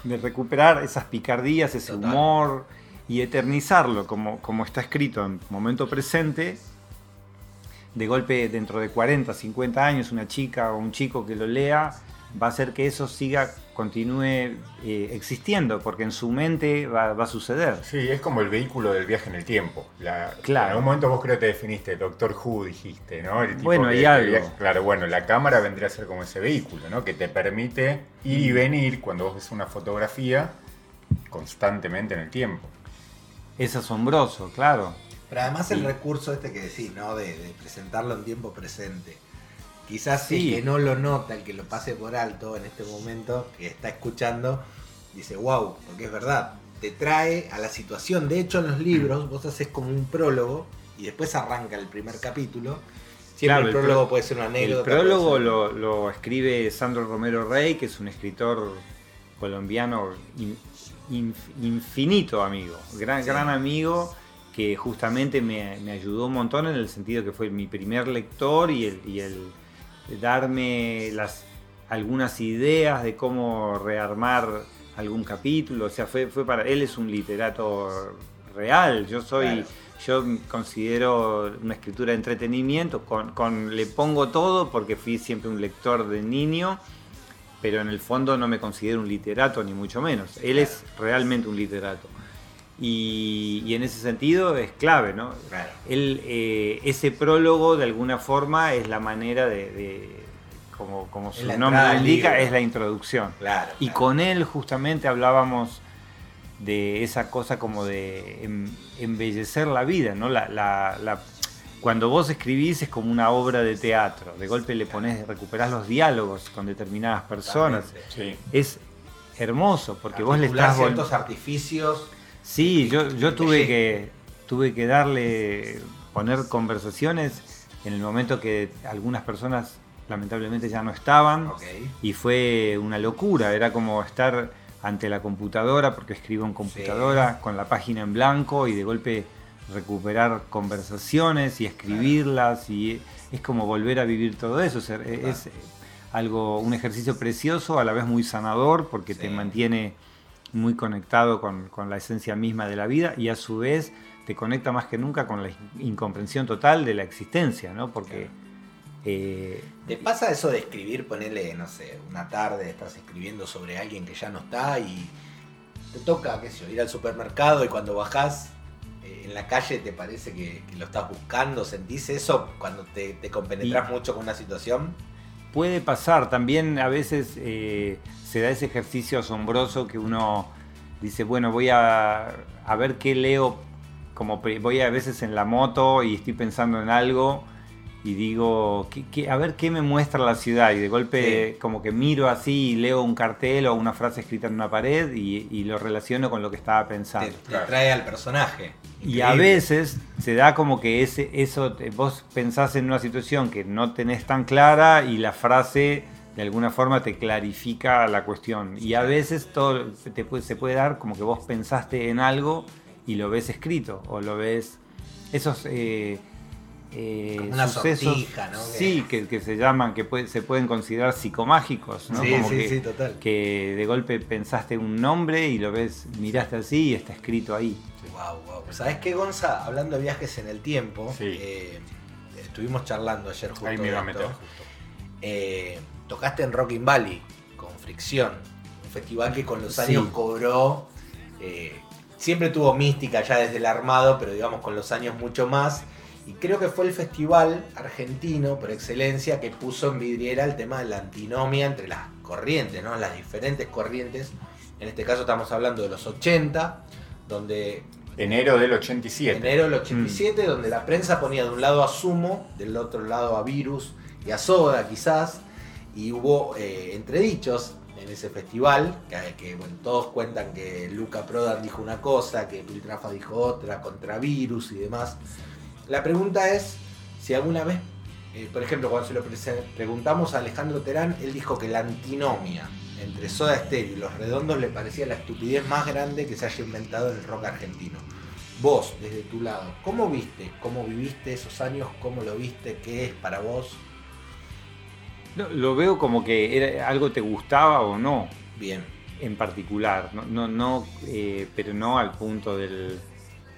de recuperar esas picardías, ese humor y eternizarlo como, como está escrito en momento presente. De golpe, dentro de 40, 50 años, una chica o un chico que lo lea va a hacer que eso siga continúe eh, existiendo, porque en su mente va, a suceder. Sí, es como el vehículo del viaje en el tiempo. claro. En algún momento vos creo que te definiste, Doctor Who dijiste, ¿no? bueno, y algo. claro, bueno, la cámara vendría a ser como ese vehículo, ¿no? Que te permite ir y venir cuando vos ves una fotografía constantemente en el tiempo. Es asombroso, claro. Pero además el recurso este que decís, ¿no? de presentarlo en tiempo presente Quizás sí. el que no lo nota, el que lo pase por alto en este momento, que está escuchando, dice, wow, porque es verdad, te trae a la situación. De hecho, en los libros vos haces como un prólogo y después arranca el primer capítulo. Siempre el prólogo puede ser una anécdota. El prólogo lo, escribe Sandro Romero Rey, que es un escritor colombiano infinito amigo, gran, gran amigo que justamente me, ayudó un montón en el sentido que fue mi primer lector y el, y el darme las, algunas ideas de cómo rearmar algún capítulo. O sea, fue, fue para él es un literato real. Yo soy, yo considero una escritura de entretenimiento. Con, con, le pongo todo porque fui siempre un lector de niño, pero en el fondo no me considero un literato ni mucho menos. Él es realmente un literato. Y, en ese sentido es clave, ¿no? Él, eh, ese prólogo de alguna forma es la manera de como, como su nombre indica, es la introducción. y con él justamente hablábamos de esa cosa como de em, embellecer la vida, ¿no? La, cuando vos escribís es como una obra de teatro, de golpe le pones, recuperás los diálogos con determinadas personas. Es hermoso porque vos le estás ciertos artificios. Sí, yo, yo tuve que tuve que darle poner conversaciones en el momento que algunas personas lamentablemente ya no estaban y fue una locura, era como estar ante la computadora, porque escribo en computadora, con la página en blanco y de golpe recuperar conversaciones y escribirlas y es como volver a vivir todo eso, es, algo, un ejercicio precioso, a la vez muy sanador porque te mantiene muy conectado con, la esencia misma de la vida y a su vez te conecta más que nunca con la incomprensión total de la existencia, ¿no? Porque eh, ¿Te pasa eso de escribir, ponerle, no sé, una tarde estás escribiendo sobre alguien que ya no está y te toca, qué sé yo, ir al supermercado y cuando bajás eh, en la calle te parece que, lo estás buscando? ¿Sentís eso cuando te, te compenetras mucho con una situación? Puede pasar, también a veces eh, se da ese ejercicio asombroso que uno dice, bueno, voy a, a ver qué leo, como voy a veces en la moto y estoy pensando en algo y digo, a ver qué me muestra la ciudad. Y de golpe como que miro así y leo un cartel o una frase escrita en una pared y, lo relaciono con lo que estaba pensando. Te, trae al personaje. Y a veces se da como que ese, eso, vos pensás en una situación que no tenés tan clara y la frase de alguna forma te clarifica la cuestión. Y a veces todo te se puede dar como que vos pensaste en algo y lo ves escrito o lo ves... Esos... Eh, eh, una sucesos, ¿no? Sí, que, se llaman, que se pueden considerar psicomágicos, ¿no? Sí, Como sí, que, sí, total. Que de golpe pensaste un nombre y lo ves, miraste así y está escrito ahí. Wow, wow. ¿Sabes qué, Gonza? Hablando de viajes en el tiempo, eh, estuvimos charlando ayer justo. Ahí me iba a meter justo. Eh, tocaste en Rocking Valley con Fricción, un festival que con los años cobró. Eh, siempre tuvo mística ya desde el armado, pero digamos con los años mucho más y creo que fue el festival argentino por excelencia que puso en vidriera el tema de la antinomia entre las corrientes, ¿no? las diferentes corrientes. En este caso estamos hablando de los 80, donde... Enero del 87. Enero del 87, mm. donde la prensa ponía de un lado a Sumo, del otro lado a Virus y a Soda quizás, y hubo eh, entredichos en ese festival, que, bueno, todos cuentan que Luca Prodan dijo una cosa, que Piltrafa dijo otra, contra Virus y demás. La pregunta es si alguna vez, eh, por ejemplo, cuando se lo preguntamos a Alejandro Terán, él dijo que la antinomia entre Soda Stereo y Los Redondos le parecía la estupidez más grande que se haya inventado en el rock argentino. Vos, desde tu lado, ¿cómo viste? ¿Cómo viviste esos años? ¿Cómo lo viste? ¿Qué es para vos? lo veo como que era, algo te gustaba o no. Bien. En particular, no, no, eh, pero no al punto del,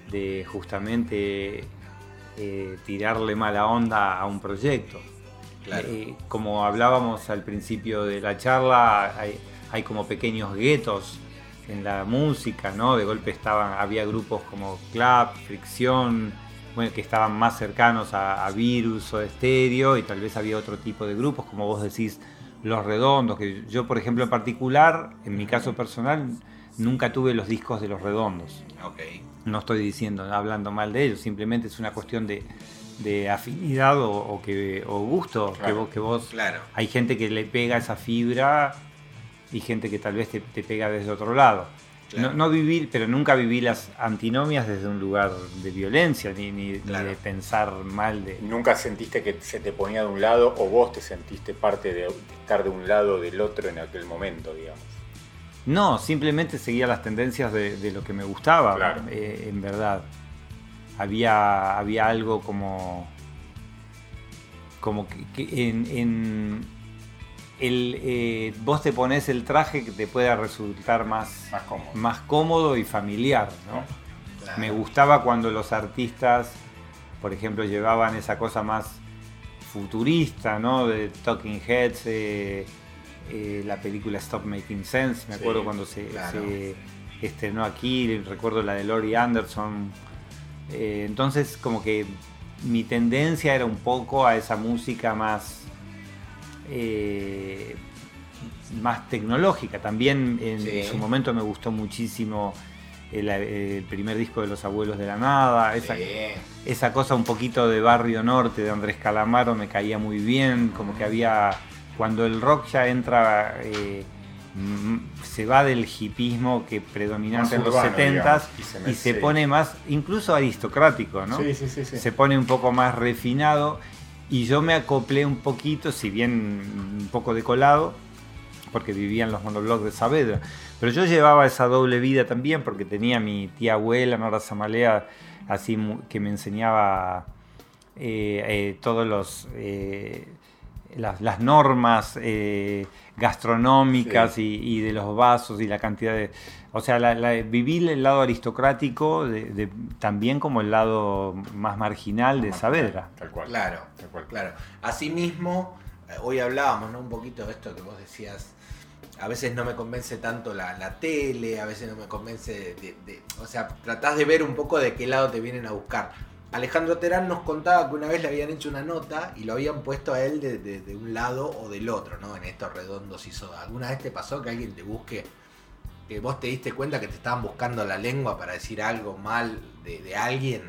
de justamente eh, tirarle mala onda a un proyecto. Eh, como hablábamos al principio de la charla, hay, como pequeños guetos en la música, ¿no? De golpe estaban, había grupos como Clap, Fricción, bueno, que estaban más cercanos a, Virus o Estéreo, y tal vez había otro tipo de grupos, como vos decís, Los Redondos, que yo, por ejemplo, en particular, en mi caso personal, nunca tuve los discos de Los Redondos. Okay. No estoy diciendo, hablando mal de ellos, simplemente es una cuestión de, afinidad o, que, o gusto que vos, que vos claro. hay gente que le pega esa fibra y gente que tal vez te, pega desde otro lado. No, vivir, pero nunca viví las antinomias desde un lugar de violencia, ni, ni, de pensar mal de. ¿Nunca sentiste que se te ponía de un lado o vos te sentiste parte de estar de un lado o del otro en aquel momento, digamos? No, simplemente seguía las tendencias de, lo que me gustaba, eh, en verdad. Había, había algo como, como que, en, el, eh, vos te pones el traje que te pueda resultar más, más, cómodo. y familiar. Me gustaba cuando los artistas, por ejemplo, llevaban esa cosa más futurista, ¿no? De Talking Heads, eh, eh, la película Stop Making Sense, me acuerdo cuando se, estrenó aquí, recuerdo la de Laurie Anderson. Eh, entonces, como que mi tendencia era un poco a esa música más, más tecnológica. También en su momento me gustó muchísimo el, primer disco de Los Abuelos de la Nada, esa, esa cosa un poquito de Barrio Norte de Andrés Calamaro me caía muy bien, como que había, cuando el rock ya entra, eh, se va del hipismo que predominante en los 70 y, se, pone más, incluso aristocrático, ¿no? se pone un poco más refinado y yo me acoplé un poquito, si bien un poco decolado, porque vivía en los monoblogs de Saavedra. Pero yo llevaba esa doble vida también porque tenía mi tía abuela, Nora Zamalea, así que me enseñaba eh, eh, todos los... Eh, las, normas gastronómicas y, de los vasos y la cantidad de... O sea, la, viví el lado aristocrático también como el lado más marginal de Saavedra. Tal cual. Claro, tal cual. claro. Asimismo, hoy hablábamos ¿no? un poquito de esto que vos decías a veces no me convence tanto la, tele, a veces no me convence de, O sea, tratás de ver un poco de qué lado te vienen a buscar. Alejandro Terán nos contaba que una vez le habían hecho una nota y lo habían puesto a él de, un lado o del otro, ¿no? En estos redondos y soda. ¿Alguna vez te pasó que alguien te busque, que vos te diste cuenta que te estaban buscando la lengua para decir algo mal de, alguien?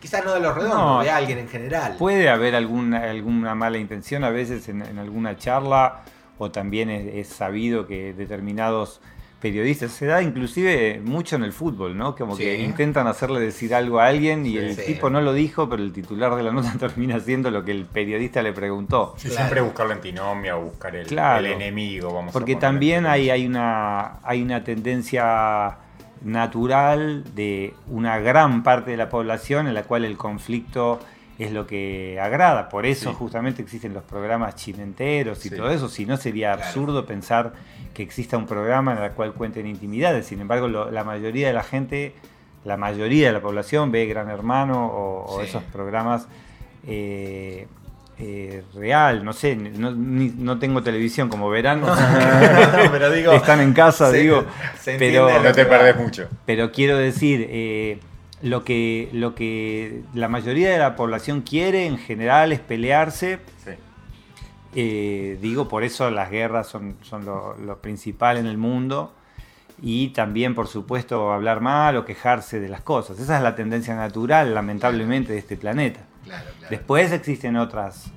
Quizás no de los redondos, de alguien en general. Puede haber alguna, alguna mala intención a veces en alguna charla o también es, sabido que determinados periodistas, se da inclusive mucho en el fútbol, ¿no? Como que intentan hacerle decir algo a alguien y el tipo no lo dijo, pero el titular de la nota termina siendo lo que el periodista le preguntó. Siempre buscar la antinomia, buscar el, enemigo, vamos Porque también hay, hay, una, hay una tendencia natural de una gran parte de la población en la cual el conflicto es lo que agrada. Por eso justamente existen los programas chimenteros y todo eso. Si no, sería absurdo pensar que exista un programa en el cual cuenten intimidades. Sin embargo, la mayoría de la gente, la mayoría de la población ve Gran Hermano o, esos programas eh, eh, real. No sé, no, tengo televisión como verán. pero digo, están en casa, digo. pero no te perdés mucho. Pero quiero decir... Eh, lo que, lo que la mayoría de la población quiere en general es pelearse. Eh, digo, por eso las guerras son, son lo, principal en el mundo. Y también, por supuesto, hablar mal o quejarse de las cosas. Esa es la tendencia natural, lamentablemente, de este planeta. Después existen otras,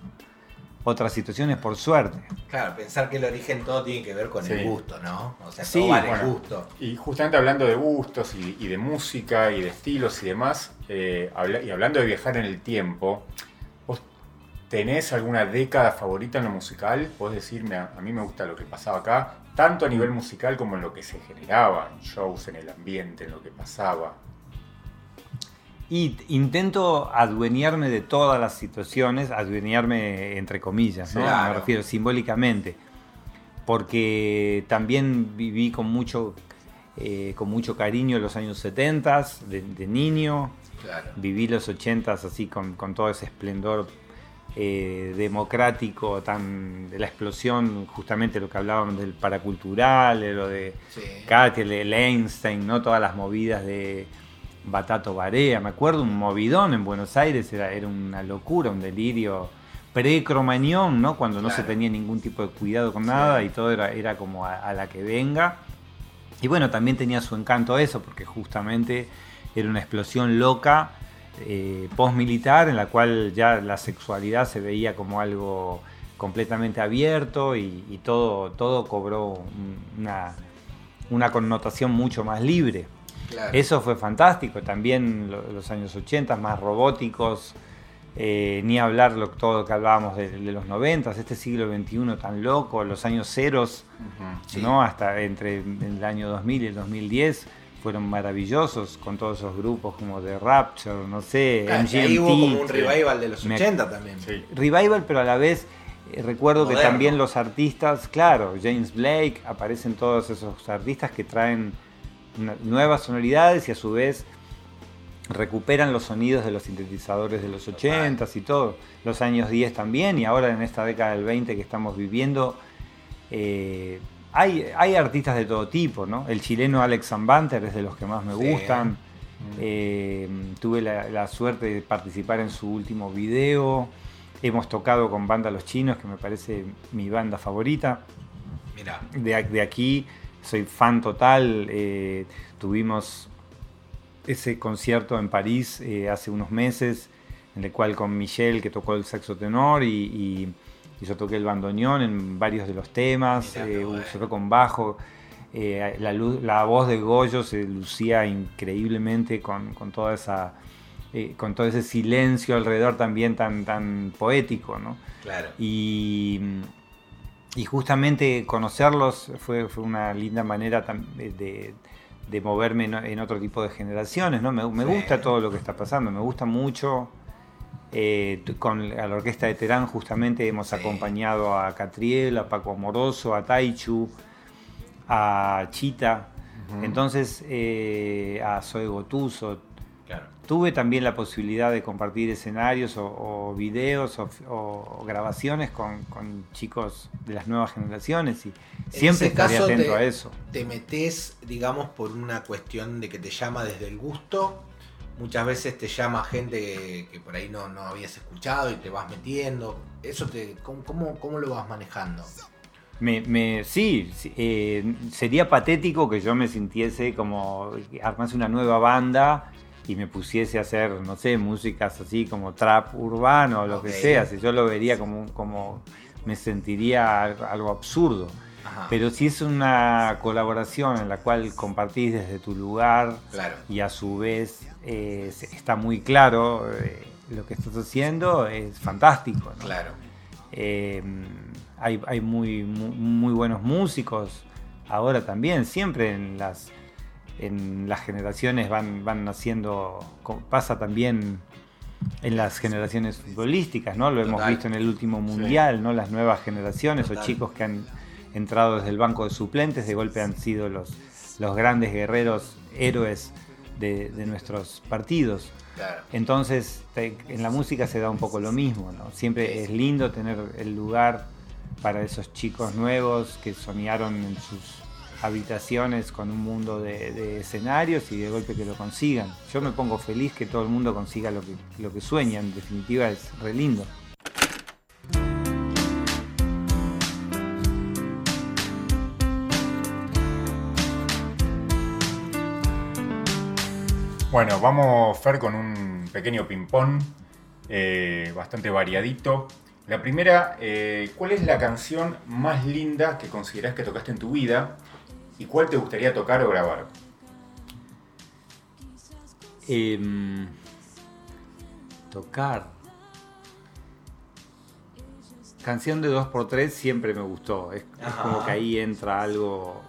otras situaciones por suerte. Claro, pensar que el origen todo tiene que ver con el gusto, ¿no? O sea, todo vale gusto. Y justamente hablando de gustos y, de música y de estilos y demás, eh, y hablando de viajar en el tiempo, ¿vos tenés alguna década favorita en lo musical? Podés decirme, a, a mí me gusta lo que pasaba acá, tanto a nivel musical como en lo que se generaba, en shows, en el ambiente, en lo que pasaba. Y intento adueñarme de todas las situaciones, adueñarme entre comillas, ¿no? Me refiero simbólicamente. Porque también viví con mucho, eh, con mucho cariño los años 70 de, niño. Viví los 80 así con, todo ese esplendor eh, democrático, tan de la explosión, justamente lo que hablábamos del paracultural, de lo de sí. de Einstein, ¿no? todas las movidas de Batato Barea, me acuerdo un movidón en Buenos Aires, era, era una locura, un delirio pre-cromañón, ¿no? Cuando no se tenía ningún tipo de cuidado con nada y todo era, era como a, la que venga. Y bueno, también tenía su encanto eso, porque justamente era una explosión loca eh, post-militar en la cual ya la sexualidad se veía como algo completamente abierto y, todo, todo cobró una, una connotación mucho más libre. Eso fue fantástico. También los años 80, más robóticos, eh, ni hablar lo, todo lo que hablábamos de, los 90, este siglo XXI tan loco, los años ceros, ¿no? hasta entre el año 2000 y el 2010, fueron maravillosos con todos esos grupos como The Rapture, no sé, Ahí hubo como un revival de los 80 también. Revival, pero a la vez eh, recuerdo que también los artistas, claro, James Blake, aparecen todos esos artistas que traen nuevas sonoridades y a su vez recuperan los sonidos de los sintetizadores de los 80s y todo, los años 10 también y ahora en esta década del 20 que estamos viviendo. Eh, hay, hay artistas de todo tipo, ¿no? El chileno Alex Zambanter es de los que más me gustan. Eh, tuve la, suerte de participar en su último video. Hemos tocado con Banda Los Chinos, que me parece mi banda favorita. Mira. De, aquí soy fan total. Eh, tuvimos ese concierto en París eh, hace unos meses, en el cual con Michelle, que tocó el saxo tenor, y yo toqué el bandoneón en varios de los temas, eh, con bajo. La, la, voz de Goyo se lucía increíblemente con, toda esa, eh, con todo ese silencio alrededor también tan, tan poético, ¿no? Claro. Y, y justamente conocerlos fue, fue, una linda manera de, de moverme en, otro tipo de generaciones, ¿no? Me, me gusta todo lo que está pasando, me gusta mucho eh, con la orquesta de Terán justamente hemos acompañado a Catriel, a Paco Amoroso, a Taichu, a Chita, entonces eh, a Zoe Gotuso. Tuve también la posibilidad de compartir escenarios o, videos o, grabaciones con, chicos de las nuevas generaciones y siempre estaré atento a eso. ¿Te metes, digamos, por una cuestión de que te llama desde el gusto muchas veces te llama gente que, por ahí no, no, habías escuchado y te vas metiendo. Eso te, ¿cómo, cómo, lo vas manejando? Me, me, sí, eh, sería patético que yo me sintiese como armase una nueva banda y me pusiese a hacer, no sé, músicas así como trap urbano o lo que sea. Si yo lo vería como, como me sentiría algo absurdo. Pero si es una colaboración en la cual compartís desde tu lugar y a su vez eh, está muy claro eh, lo que estás haciendo, es fantástico. Claro. Eh, hay, muy, muy, buenos músicos ahora también, siempre en las, en las generaciones van, van naciendo, pasa también en las generaciones futbolísticas, ¿no? Lo hemos visto en el último mundial, ¿no? Las nuevas generaciones o chicos que han entrado desde el banco de suplentes, de golpe han sido los, los grandes guerreros, héroes de, nuestros partidos. Entonces, en la música se da un poco lo mismo, ¿no? Siempre es lindo tener el lugar para esos chicos nuevos que soñaron en sus habitaciones con un mundo de, escenarios y de golpe que lo consigan. Yo me pongo feliz que todo el mundo consiga lo que, lo que sueña, en definitiva es re lindo. Bueno, vamos, Fer, con un pequeño ping-pong, eh, bastante variadito. La primera, eh, ¿cuál es la canción más linda que consideras que tocaste en tu vida y cuál te gustaría tocar o grabar? Em, tocar. Canción de 2x3 siempre me gustó. Es, como que ahí entra algo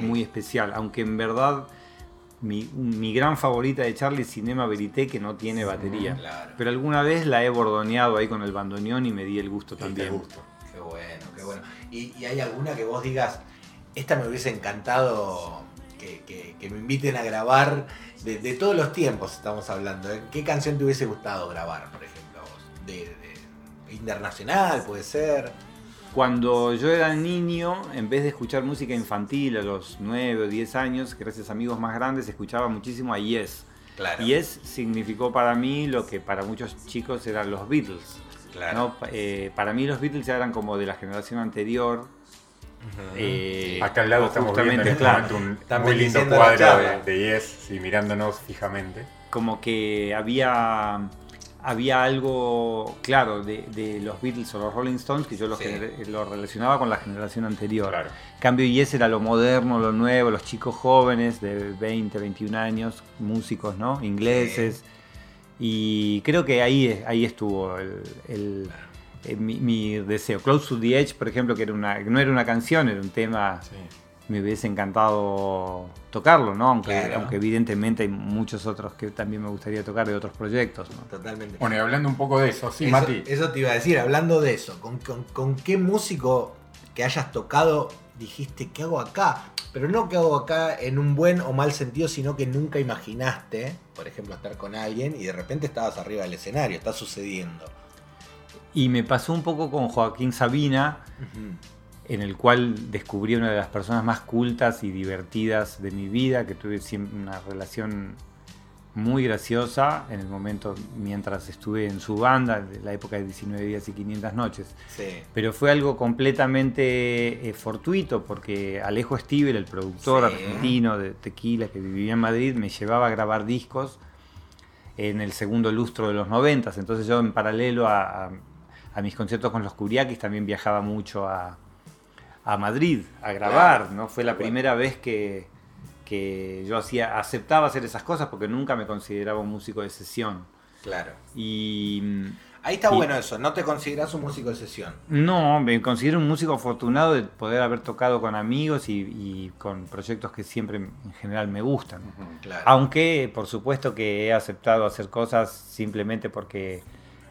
muy especial. Aunque en verdad mi, gran favorita de Charlie Cinema Verité que no tiene batería. Pero alguna vez la he bordoneado ahí con el bandoneón y me di el gusto también. Gusto. Qué bueno, qué bueno. ¿Y, hay alguna que vos digas, esta me hubiese encantado que, me inviten a grabar de, todos los tiempos estamos hablando? ¿eh? ¿Qué canción te hubiese gustado grabar, por ejemplo, de internacional puede ser? Cuando yo era niño, en vez de escuchar música infantil a los 9 o 10 años, gracias a amigos más grandes, escuchaba muchísimo a Yes. Claro. Yes significó para mí lo que para muchos chicos eran los Beatles. Claro. Eh, para mí los Beatles eran como de la generación anterior. Eh, Acá al lado estamos viendo en este momento un muy lindo cuadro de, de, Yes, mirándonos fijamente. Como que había había algo, claro, de, los Beatles o los Rolling Stones que yo lo, relacionaba con la generación anterior. cambio, y ese era lo moderno, lo nuevo, los chicos jóvenes de 20, 21 años, músicos, ¿no? Ingleses. Y creo que ahí, ahí estuvo el, mi, deseo. Close to the Edge, por ejemplo, que era una, no era una canción, era un tema me hubiese encantado tocarlo, ¿no? Aunque, aunque evidentemente hay muchos otros que también me gustaría tocar de otros proyectos, ¿no? Totalmente. Bueno, y hablando un poco de eso, sí, eso, Mati. Eso te iba a decir, hablando de eso, ¿con, con, qué músico que hayas tocado dijiste, ¿qué hago acá? Pero no que hago acá en un buen o mal sentido, sino que nunca imaginaste, por ejemplo, estar con alguien y de repente estabas arriba del escenario, está sucediendo. Y me pasó un poco con Joaquín Sabina, en el cual descubrí una de las personas más cultas y divertidas de mi vida, que tuve siempre una relación muy graciosa en el momento mientras estuve en su banda, de la época de 19 días y 500 noches. Pero fue algo completamente eh, fortuito porque Alejo Stivel, el productor argentino de tequila que vivía en Madrid, me llevaba a grabar discos en el segundo lustro de los 90. Entonces yo en paralelo a, a mis conciertos con los Curiakis también viajaba mucho a, a Madrid a grabar, ¿no? Fue la primera vez que, que yo hacía, aceptaba hacer esas cosas porque nunca me consideraba un músico de sesión. Claro. Y. Ahí está bueno eso, no te consideras un músico de sesión. No, me considero un músico afortunado de poder haber tocado con amigos y, con proyectos que siempre en general me gustan. Aunque, por supuesto, que he aceptado hacer cosas simplemente porque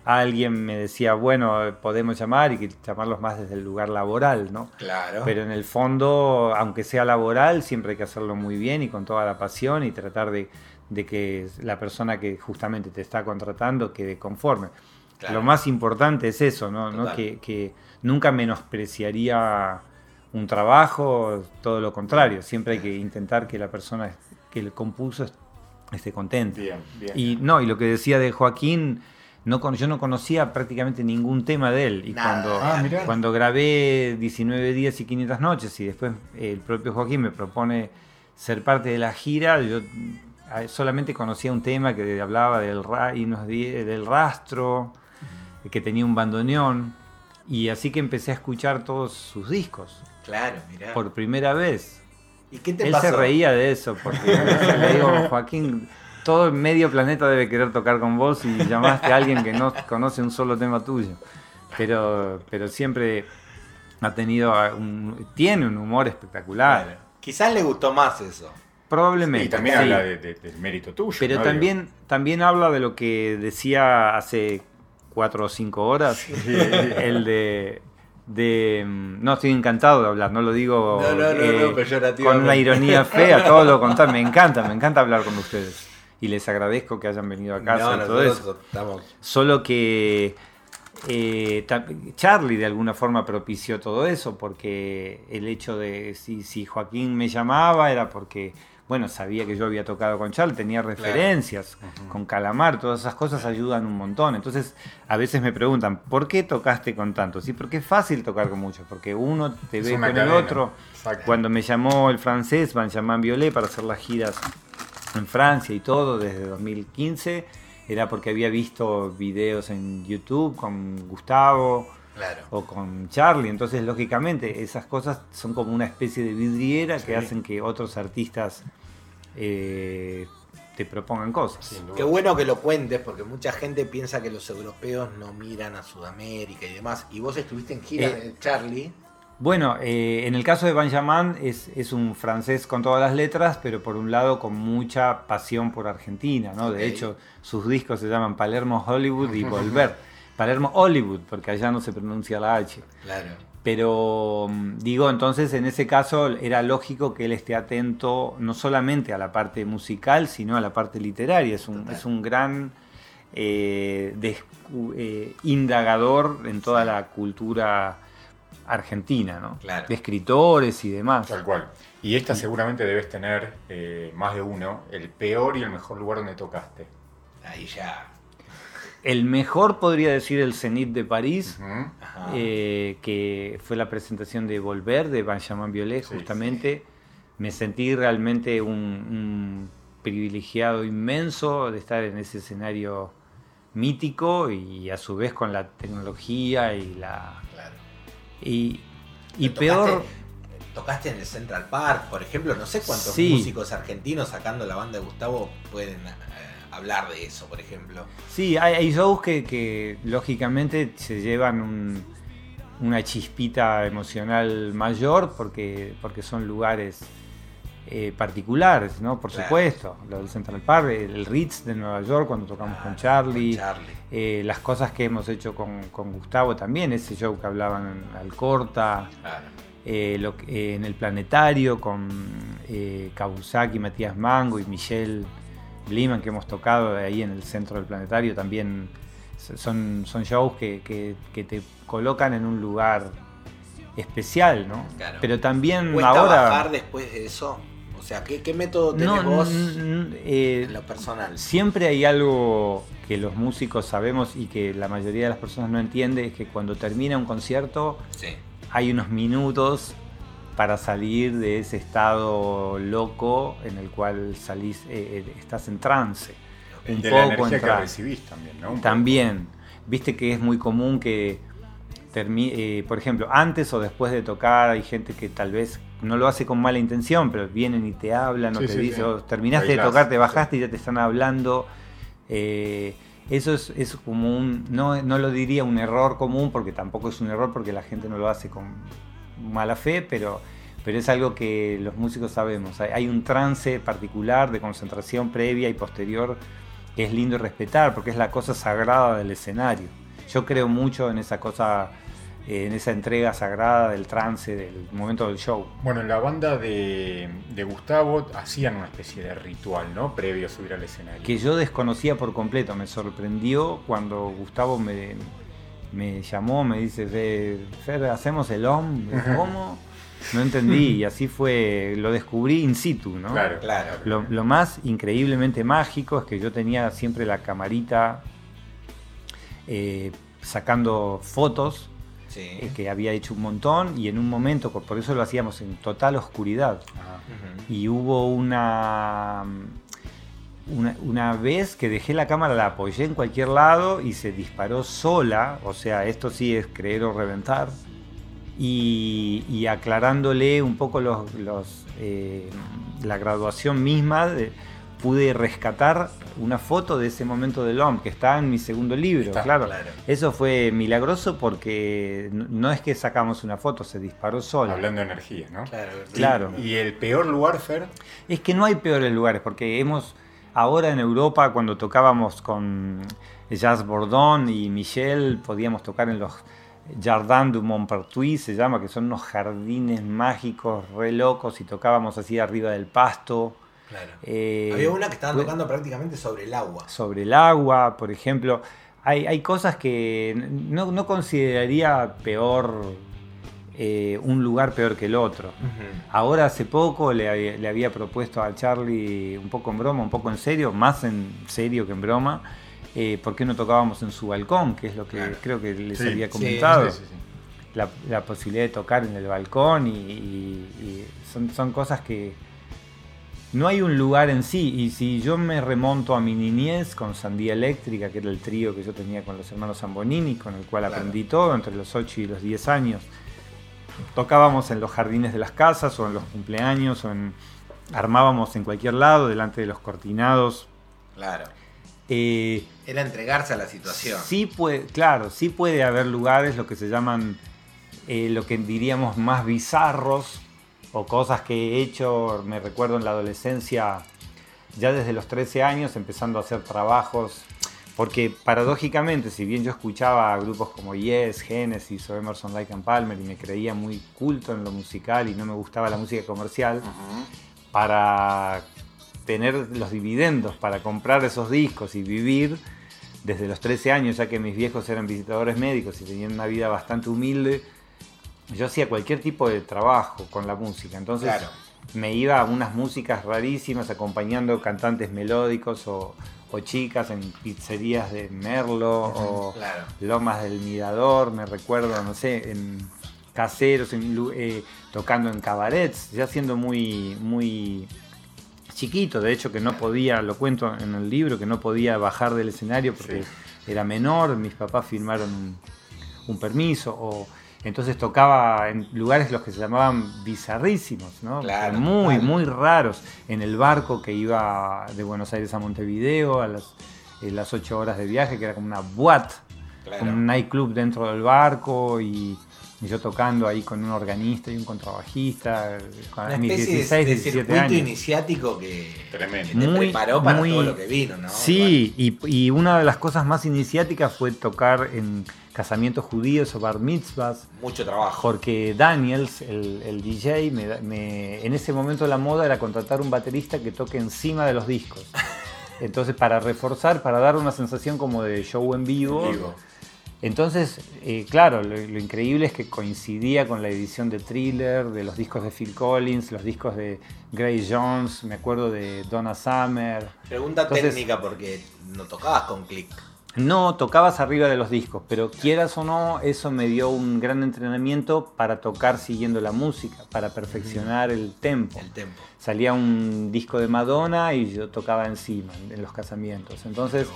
alguien me decía, bueno, podemos llamar y que llamarlos más desde el lugar laboral, ¿no? Claro. Pero en el fondo, aunque sea laboral, siempre hay que hacerlo muy bien y con toda la pasión y tratar de, que la persona que justamente te está contratando quede conforme. Lo más importante es eso, ¿no? Que, nunca menospreciaría un trabajo, todo lo contrario. Siempre hay que intentar que la persona que le compuso esté contenta. Bien, bien. Y no, y lo que decía de Joaquín no, yo no conocía prácticamente ningún tema de él. Y cuando, ah, cuando grabé 19 días y 500 noches y después el propio Joaquín me propone ser parte de la gira, yo solamente conocía un tema que hablaba del, del rastro, que tenía un bandoneón. Y así que empecé a escuchar todos sus discos. Claro, mirá. Por primera vez. ¿Y qué te Él se reía de eso, porque le digo, Joaquín, todo el medio planeta debe querer tocar con vos y llamaste a alguien que no conoce un solo tema tuyo. Pero, pero siempre ha tenido un, tiene un humor espectacular. Quizás le gustó más eso. Probablemente. Y también habla del mérito tuyo. Pero también, también habla de lo que decía hace cuatro o cinco horas, el de, de... No, estoy encantado de hablar, no lo digo eh, con una ironía fea, todo lo contrario, me encanta, me encanta hablar con ustedes y les agradezco que hayan venido a casa y todo eso. Solo que eh, Charlie de alguna forma propició todo eso, porque el hecho de si, si, Joaquín me llamaba era porque, bueno, sabía que yo había tocado con Charlie, tenía referencias con Calamar, todas esas cosas ayudan un montón. Entonces, a veces me preguntan, ¿por qué tocaste con tantos? Sí, porque es fácil tocar con muchos, porque uno te ve con el otro. Cuando me llamó el francés Benjamin Violet para hacer las giras en Francia y todo desde 2015 era porque había visto videos en YouTube con Gustavo o con Charlie. Entonces, lógicamente, esas cosas son como una especie de vidriera que hacen que otros artistas eh, te propongan cosas. Qué bueno que lo cuentes, porque mucha gente piensa que los europeos no miran a Sudamérica y demás. Y vos estuviste en gira eh, de Charlie. Bueno, eh, en el caso de Benjamin es, es, un francés con todas las letras, pero por un lado con mucha pasión por Argentina, ¿no? De hecho, sus discos se llaman Palermo Hollywood y Volver. Palermo Hollywood, porque allá no se pronuncia la H. Claro. Pero mm, digo, entonces en ese caso era lógico que él esté atento no solamente a la parte musical, sino a la parte literaria. Es un, es un gran eh, eh, indagador en toda la cultura argentina, ¿no? Claro. De escritores y demás. Tal cual. Y esta seguramente debes tener eh, más de uno, el peor y el mejor lugar donde tocaste. Ahí ya. El mejor podría decir el Zenit de París, eh, que fue la presentación de Volver de Benjamin Violet, justamente. Me sentí realmente un, privilegiado inmenso de estar en ese escenario mítico y a su vez con la tecnología y la, y, peor... Tocaste en el Central Park, por ejemplo, no sé cuántos músicos argentinos sacando la banda de Gustavo pueden eh, hablar de eso, por ejemplo. Sí, hay, shows que, lógicamente se llevan una chispita emocional mayor porque, porque son lugares eh, particulares, ¿no? Por supuesto, lo del Central Park, el Ritz de Nueva York cuando tocamos con Charlie, eh, las cosas que hemos hecho con, Gustavo también, ese show que hablaban en Alcorta, eh, en el Planetario con Kabusaki, Matías Mango y Michelle Bliman que hemos tocado ahí en el centro del Planetario también son, son shows que, que te colocan en un lugar especial, ¿no? Pero también ¿Cuesta ahora. bajar después de eso? O sea, ¿qué, método tenés vos eh, en lo personal? Siempre hay algo que los músicos sabemos y que la mayoría de las personas no entiende, es que cuando termina un concierto hay unos minutos para salir de ese estado loco en el cual salís, eh, eh, estás en trance. Un de poco la que recibís también, ¿no? también. Viste que es muy común que eh, por ejemplo, antes o después de tocar hay gente que tal vez no lo hace con mala intención, pero vienen y te hablan o te dicen, oh, terminaste de tocar, te bajaste y ya te están hablando. Eh, eso es, es, como un, no, no lo diría un error común, porque tampoco es un error porque la gente no lo hace con mala fe, pero, pero es algo que los músicos sabemos. Hay, hay un trance particular de concentración previa y posterior que es lindo respetar, porque es la cosa sagrada del escenario. Yo creo mucho en esa cosa, en esa entrega sagrada del trance, del momento del show. Bueno, en la banda de, Gustavo hacían una especie de ritual, ¿no? Previo a subir al escenario. Que yo desconocía por completo. Me sorprendió cuando Gustavo me, me llamó, me dice, Fer, hacemos el OM. ¿Cómo? No entendí y así fue, lo descubrí in situ, ¿no? Claro, claro. Lo, lo, más increíblemente mágico es que yo tenía siempre la camarita eh, sacando fotos, eh, que había hecho un montón, y en un momento, por eso lo hacíamos en total oscuridad. Y hubo una, una, vez que dejé la cámara, la apoyé en cualquier lado y se disparó sola, o sea, esto sí es creer o reventar. Y, aclarándole un poco los, eh, la graduación misma, de, pude rescatar una foto de ese momento del OM que está en mi segundo libro, claro. Eso fue milagroso porque no es que sacamos una foto, se disparó solo. Hablando de energía, ¿no? Claro. ¿Y, el peor lugar, Fer? Es que no hay peores lugares porque hemos ahora en Europa cuando tocábamos con Jazz Bordón y Michel podíamos tocar en los Jardin du Montpertuis se llama, que son unos jardines mágicos re locos y tocábamos así arriba del pasto eh, Había una que estaban tocando prácticamente sobre el agua. Sobre el agua, por ejemplo. Hay, cosas que no, consideraría peor, eh, un lugar peor que el otro. Ahora hace poco le, había propuesto a Charlie, un poco en broma, un poco en serio, más en serio que en broma, eh, por qué no tocábamos en su balcón, que es lo que creo que les había comentado. la, posibilidad de tocar en el balcón y, son, son cosas que, no hay un lugar en sí. Y si yo me remonto a mi niñez con Sandía Eléctrica, que era el trío que yo tenía con los hermanos Zambonini, con el cual aprendí todo entre los 8 y los 10 años. Tocábamos en los jardines de las casas o en los cumpleaños o en, armábamos en cualquier lado delante de los cortinados. Claro. Eh, era entregarse a la situación. Sí puede, claro, sí puede haber lugares, lo que se llaman, eh, lo que diríamos más bizarros, o cosas que he hecho, me recuerdo en la adolescencia, ya desde los 13 años, empezando a hacer trabajos, porque paradójicamente, si bien yo escuchaba a grupos como Yes, Genesis o Emerson Lake and Palmer y me creía muy culto en lo musical y no me gustaba la música comercial, para tener los dividendos, para comprar esos discos y vivir desde los 13 años, ya que mis viejos eran visitadores médicos y tenían una vida bastante humilde, yo hacía cualquier tipo de trabajo con la música, entonces me iba a unas músicas rarísimas acompañando cantantes melódicos o, chicas en pizzerías de Merlo o Lomas del Mirador, me recuerdo, no sé, en caseros, eh, tocando en cabarets, ya siendo muy, muy chiquito, de hecho que no podía, lo cuento en el libro, que no podía bajar del escenario porque era menor, mis papás firmaron un, un permiso o entonces tocaba en lugares los que se llamaban bizarrísimos, ¿no? muy, muy raros. En el barco que iba de Buenos Aires a Montevideo a las, las 8 horas de viaje, que era como una boat, como un nightclub dentro del barco y, y yo tocando ahí con un organista y un contrabajista, a mis 16, 17 años. iniciático que, Tremendo. te preparó para todo lo que vino, ¿no? Sí, y, y, una de las cosas más iniciáticas fue tocar en casamientos judíos o bar mitzvahs. Mucho trabajo. Porque Daniels, el, DJ, me, en ese momento la moda era contratar un baterista que toque encima de los discos. Entonces, para reforzar, para dar una sensación como de show en vivo. Entonces, eh, claro, lo, increíble es que coincidía con la edición de Thriller, de los discos de Phil Collins, los discos de Gray Jones, me acuerdo de Donna Summer. Pregunta técnica porque no tocabas con click. No, tocabas arriba de los discos, pero quieras o no, eso me dio un gran entrenamiento para tocar siguiendo la música, para perfeccionar el tempo. El tempo. Salía un disco de Madonna y yo tocaba encima en los casamientos. Entonces,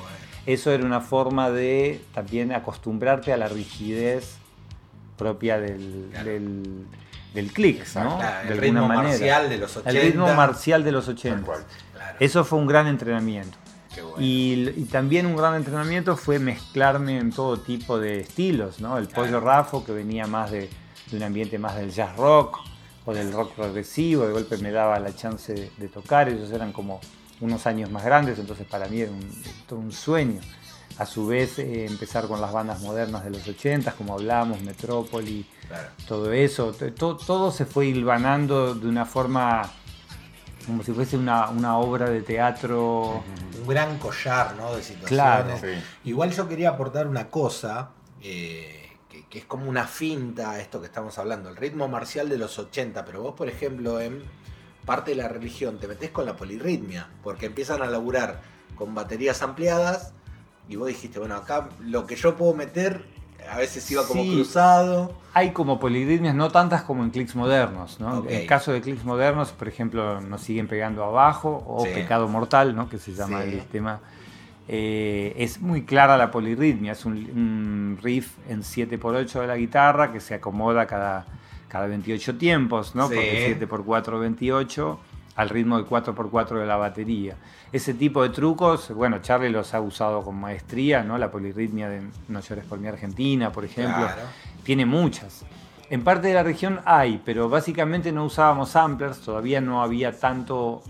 eso era una forma de también acostumbrarte a la rigidez propia del, del, click, ¿no? el ritmo marcial de los 80. El ritmo marcial de los 80. Eso fue un gran entrenamiento. Y, también un gran entrenamiento fue mezclarme en todo tipo de estilos, ¿no? El pollo rafo que venía más de, un ambiente más del jazz rock o del rock progresivo, de golpe me daba la chance de tocar, ellos eran como unos años más grandes, entonces para mí era un, todo un sueño. A su vez, eh, empezar con las bandas modernas de los 80, como hablamos, Metrópoli, todo eso, todo, se fue hilvanando de una forma como si fuese una, obra de teatro. Un gran collar ¿no? de situaciones. Igual yo quería aportar una cosa, eh, que, que, es como una finta a esto que estamos hablando, el ritmo marcial de los 80, pero vos, por ejemplo, en parte de la religión, te metes con la polirritmia, porque empiezan a laburar con baterías ampliadas y vos dijiste, bueno, acá lo que yo puedo meter a veces iba como cruzado. Hay como polirritmias, no tantas como en clics modernos. ¿no? En el caso de clics modernos, por ejemplo, nos siguen pegando abajo, o pecado mortal, ¿no? que se llama el tema. Eh, es muy clara la polirritmia, es un, un riff en 7x8 de la guitarra que se acomoda cada cada 28 tiempos, ¿no? Porque 7x4, 28, al ritmo de 4x4 de la batería. Ese tipo de trucos, bueno, Charlie los ha usado con maestría, ¿no? La polirritmia de No llores por mi Argentina, por ejemplo. Tiene muchas. En parte de la región hay, pero básicamente no usábamos samplers, todavía no había tanto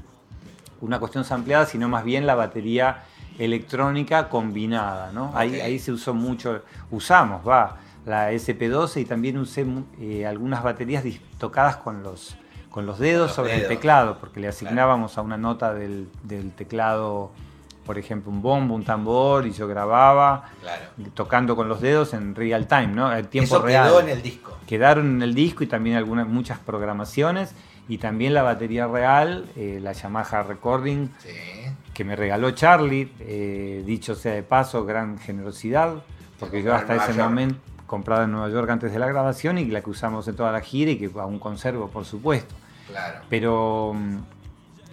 una cuestión sampleada, sino más bien la batería electrónica combinada, ¿no? Ahí, ahí se usó mucho, usamos, va, la SP12 y también usé eh, algunas baterías tocadas con los, con los dedos sobre el teclado, porque le asignábamos a una nota del, teclado, por ejemplo, un bombo, un tambor, y yo grababa tocando con los dedos en real time, ¿no? El tiempo Eso real. quedó en el disco. Quedaron en el disco y también algunas, muchas programaciones. Y también la batería real, eh, la Yamaha Recording, que me regaló Charlie, eh, dicho sea de paso, gran generosidad, porque yo hasta ese momento comprada en Nueva York antes de la grabación y la que usamos en toda la gira y que aún conservo, por supuesto. Claro. Pero mm,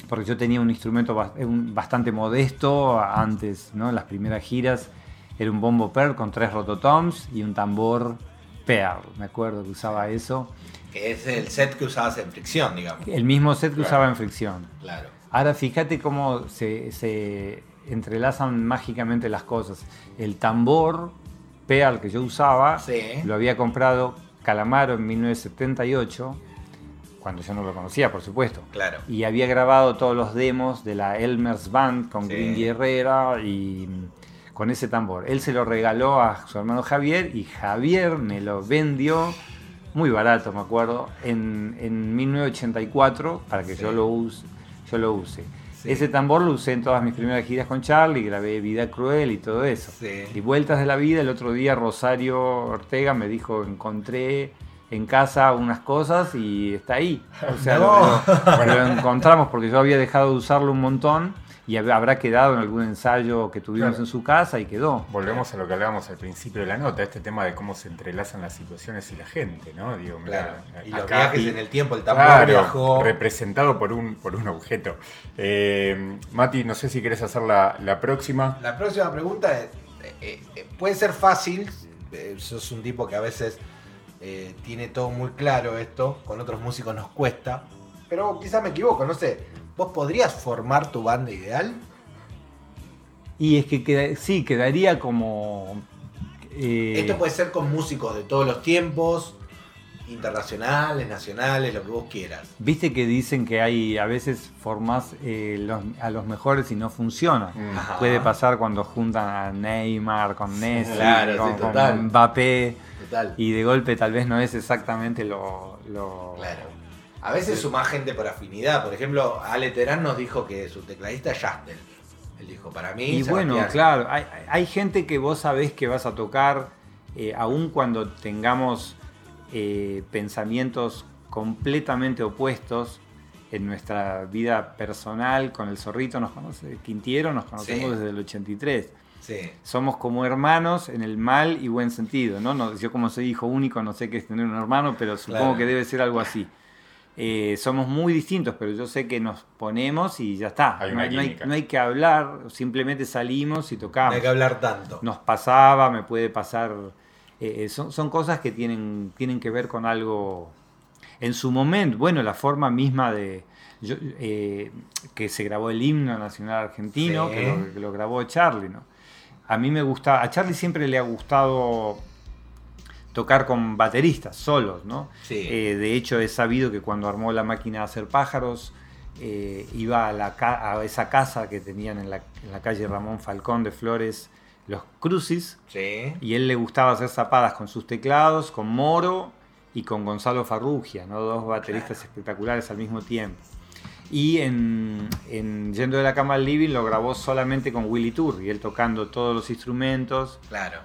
porque yo tenía un instrumento bastante modesto antes, ¿no? En las primeras giras era un bombo Pearl con tres rototoms y un tambor Pearl, me acuerdo que usaba eso. Que es el set que usabas en fricción, digamos. El mismo set que usaba en fricción. Claro. Ahora fíjate cómo se, se entrelazan mágicamente las cosas. El tambor Pearl que yo usaba, lo había comprado Calamaro en 1978, cuando yo no lo conocía, por supuesto. Claro. Y había grabado todos los demos de la Elmer's Band con sí. Herrera y con ese tambor. Él se lo regaló a su hermano Javier y Javier me lo vendió muy barato, me acuerdo, en, en 1984 para que yo, lo use, yo lo use. Ese tambor lo usé en todas mis primeras giras con Charlie, grabé Vida Cruel y todo eso. Y Vueltas de la Vida, el otro día Rosario Ortega me dijo, encontré en casa unas cosas y está ahí. O sea, lo, encontramos porque yo había dejado de usarlo un montón y habrá quedado en algún ensayo que tuvimos en su casa y quedó. Volvemos a lo que hablábamos al principio de la nota, este tema de cómo se entrelazan las situaciones y la gente, ¿no? Digo, claro. y los viajes en el tiempo, el tambor representado por un, por un objeto. Eh, Mati, no sé si querés hacer la, próxima. La próxima pregunta es, eh, eh, puede ser fácil, sos un tipo que a veces tiene todo muy claro esto, con otros músicos nos cuesta, pero quizás me equivoco, no sé ¿Vos podrías formar tu banda ideal? Y es que sí, quedaría como... Eh, Esto puede ser con músicos de todos los tiempos, internacionales, nacionales, lo que vos quieras. Viste que dicen que hay a veces formas eh, a los mejores y no funciona. Mm. Puede pasar cuando juntan a Neymar con Messi, con, Mbappé. Y de golpe tal vez no es exactamente lo, Claro. A veces suma gente por afinidad. Por ejemplo, Ale Terán nos dijo que su tecladista es Jastel. Él dijo, para mí. Y bueno, claro, hay, gente que vos sabés que vas a tocar, eh, aun cuando tengamos eh, pensamientos completamente opuestos en nuestra vida personal. Con el zorrito nos conoce, Quintiero nos conocemos desde el 83. Somos como hermanos en el mal y buen sentido, ¿no? yo como soy hijo único no sé qué es tener un hermano, pero supongo que debe ser algo así. Eh, somos muy distintos, pero yo sé que nos ponemos y ya está. no, hay, que hablar, simplemente salimos y tocamos. No hay que hablar tanto. Nos pasaba, me puede pasar eh, son, cosas que tienen, tienen que ver con algo en su momento, bueno, la forma misma de eh, que se grabó el himno nacional argentino, que, lo, grabó Charlie, ¿no? A mí me gusta, a Charlie siempre le ha gustado tocar con bateristas solos, ¿no? Eh, de hecho, he sabido que cuando armó la máquina de hacer pájaros, iba a, la, a, esa casa que tenían en la, en la calle Ramón Falcón de Flores, los Crucis. Y él le gustaba hacer zapadas con sus teclados, con Moro y con Gonzalo Farrugia, ¿no? dos bateristas espectaculares al mismo tiempo. Y en, Yendo de la cama al living lo grabó solamente con Willy Tour, y él tocando todos los instrumentos. Claro.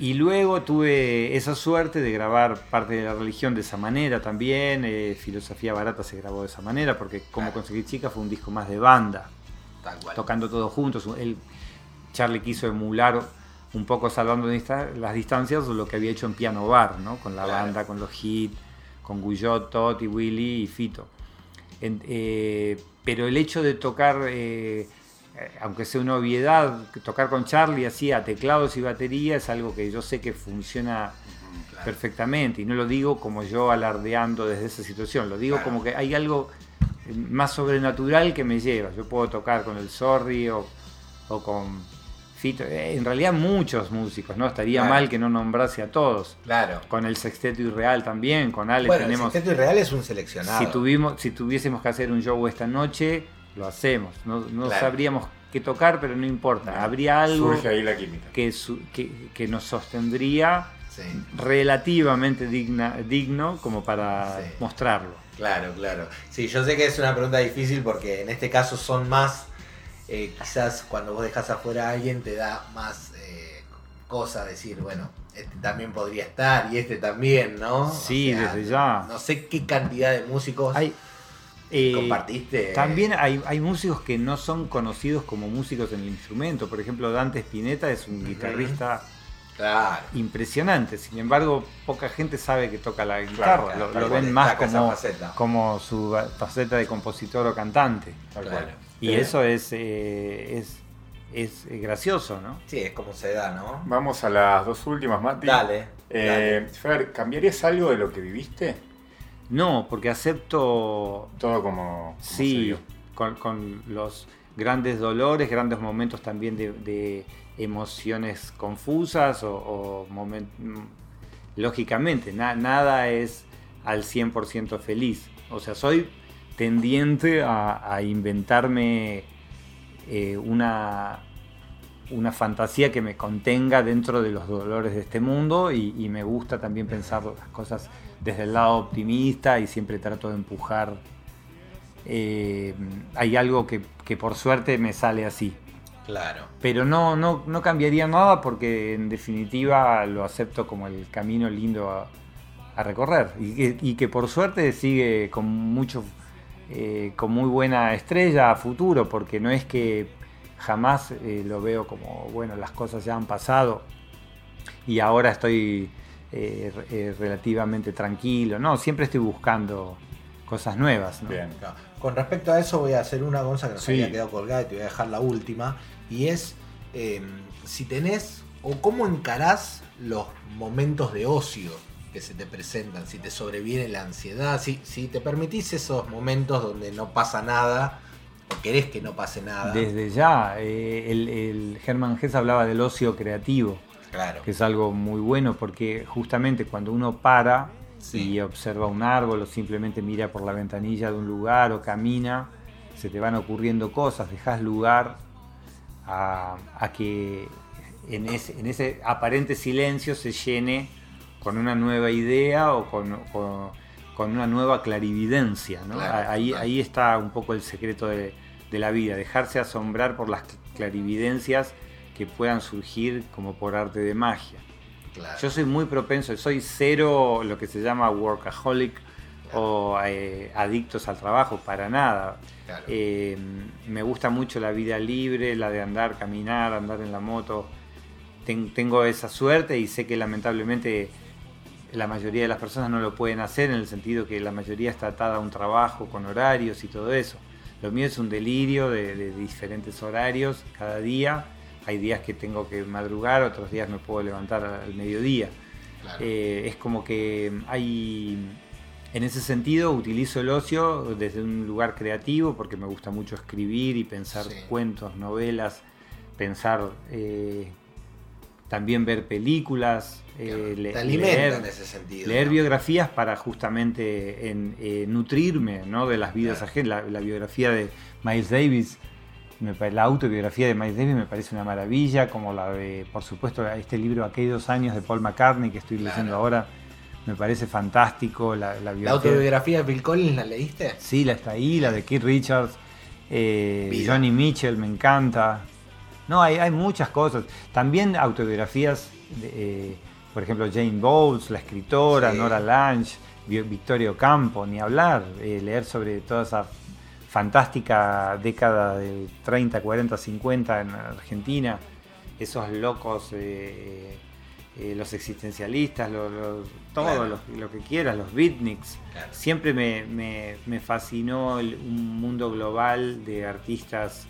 Y luego tuve esa suerte de grabar parte de la religión de esa manera también. Eh, Filosofía Barata se grabó de esa manera, porque como conseguí chica fue un disco más de banda. Tocando todos juntos. Él Charlie quiso emular un poco salvando las distancias lo que había hecho en Piano Bar, ¿no? con la banda, con los hits, con Guyot, Totti, Willy y Fito. Eh, pero el hecho de tocar, eh, aunque sea una obviedad, tocar con Charlie así a teclados y batería es algo que yo sé que funciona perfectamente. Y no lo digo como yo alardeando desde esa situación, lo digo como que hay algo más sobrenatural que me lleva. Yo puedo tocar con el Sorry o con eh, en realidad muchos músicos, ¿no? Estaría mal que no nombrase a todos. Claro. Con el Sexteto Irreal también, con Ale bueno, tenemos. El Sexteto Irreal es un seleccionado. Si, tuvimos, si tuviésemos que hacer un show esta noche, lo hacemos. No, sabríamos qué tocar, pero no importa. Habría algo ahí la química. Que, que, nos sostendría relativamente digna, digno como para mostrarlo. Claro, claro. Sí, yo sé que es una pregunta difícil porque en este caso son más eh, quizás cuando vos dejas afuera a alguien te da más eh, cosa decir, bueno, este también podría estar y este también, ¿no? Sí, desde ya. No sé qué cantidad de músicos hay, eh, compartiste. También hay, hay, músicos que no son conocidos como músicos en el instrumento. Por ejemplo, Dante Spinetta es un guitarrista impresionante. Sin embargo, poca gente sabe que toca la guitarra. lo, ven más como, como su faceta de compositor o cantante. Y eso es, eh, es, es gracioso, ¿no? Sí, es como se da, ¿no? Vamos a las dos últimas, Mati. Dale. Eh, Fer, ¿cambiarías algo de lo que viviste? No, porque acepto... Todo como... sí, con, los grandes dolores, grandes momentos también de, emociones confusas o. Lógicamente, nada es al 100% feliz. O sea, soy tendiente a, inventarme eh, una, una fantasía que me contenga dentro de los dolores de este mundo y, me gusta también pensar las cosas desde el lado optimista y siempre trato de empujar. Eh, hay algo que, por suerte me sale así. Claro. Pero no, no, no cambiaría nada porque en definitiva lo acepto como el camino lindo a, recorrer y que, por suerte sigue con mucho eh, con muy buena estrella a futuro, porque no es que jamás eh, lo veo como, bueno, las cosas ya han pasado y ahora estoy eh, relativamente tranquilo, no, siempre estoy buscando cosas nuevas. Con respecto a eso voy a hacer una cosa que nos había quedado colgada y te voy a dejar la última, y es em, si tenés o cómo encarás los momentos de ocio que se te presentan, si te sobreviene la ansiedad, si, si te permitís esos momentos donde no pasa nada o querés que no pase nada. Desde ya, eh, el, el Germán Hess hablaba del ocio creativo, claro. que es algo muy bueno porque justamente cuando uno para y observa un árbol o simplemente mira por la ventanilla de un lugar o camina, se te van ocurriendo cosas, dejas lugar a, que en ese, en ese, aparente silencio se llene con una nueva idea o con, con, una nueva clarividencia. ahí, ahí está un poco el secreto de, de la vida, dejarse asombrar por las clarividencias que puedan surgir como por arte de magia. Yo soy muy propenso, soy cero lo que se llama workaholic o eh, adictos al trabajo, para nada. Eh, me gusta mucho la vida libre, la de andar, caminar, andar en la moto. tengo esa suerte y sé que lamentablemente la mayoría de las personas no lo pueden hacer en el sentido que la mayoría está atada a un trabajo con horarios y todo eso. Lo mío es un delirio de diferentes horarios cada día hay días que tengo que madrugar, otros días me puedo levantar al mediodía. Eh, es como que hay, en ese sentido, utilizo el ocio desde un lugar creativo porque me gusta mucho escribir y pensar cuentos, novelas, pensar, eh, también ver películas, eh, leer, en ese sentido, leer biografías para justamente nutrirme ¿no? de las vidas ajenas. la, biografía de Miles Davis la autobiografía de Miles Davis me parece una maravilla, como la de, por supuesto, este libro Aquellos años de Paul McCartney que estoy leyendo ahora. Me parece fantástico. La, la, autobiografía de Bill Collins la leíste? Sí, la está ahí, la de Keith Richards. Eh, Johnny Mitchell me encanta. No, hay, hay muchas cosas. También autobiografías, de, eh, por ejemplo, Jane Bowles, la escritora, Nora Lange, Victorio Campo, ni hablar. Eh, leer sobre todas esas fantástica década del 30, 40, 50 en Argentina, esos locos, eh, eh, los existencialistas, todo lo, que quieras, los beatniks. Siempre me, fascinó un mundo global de artistas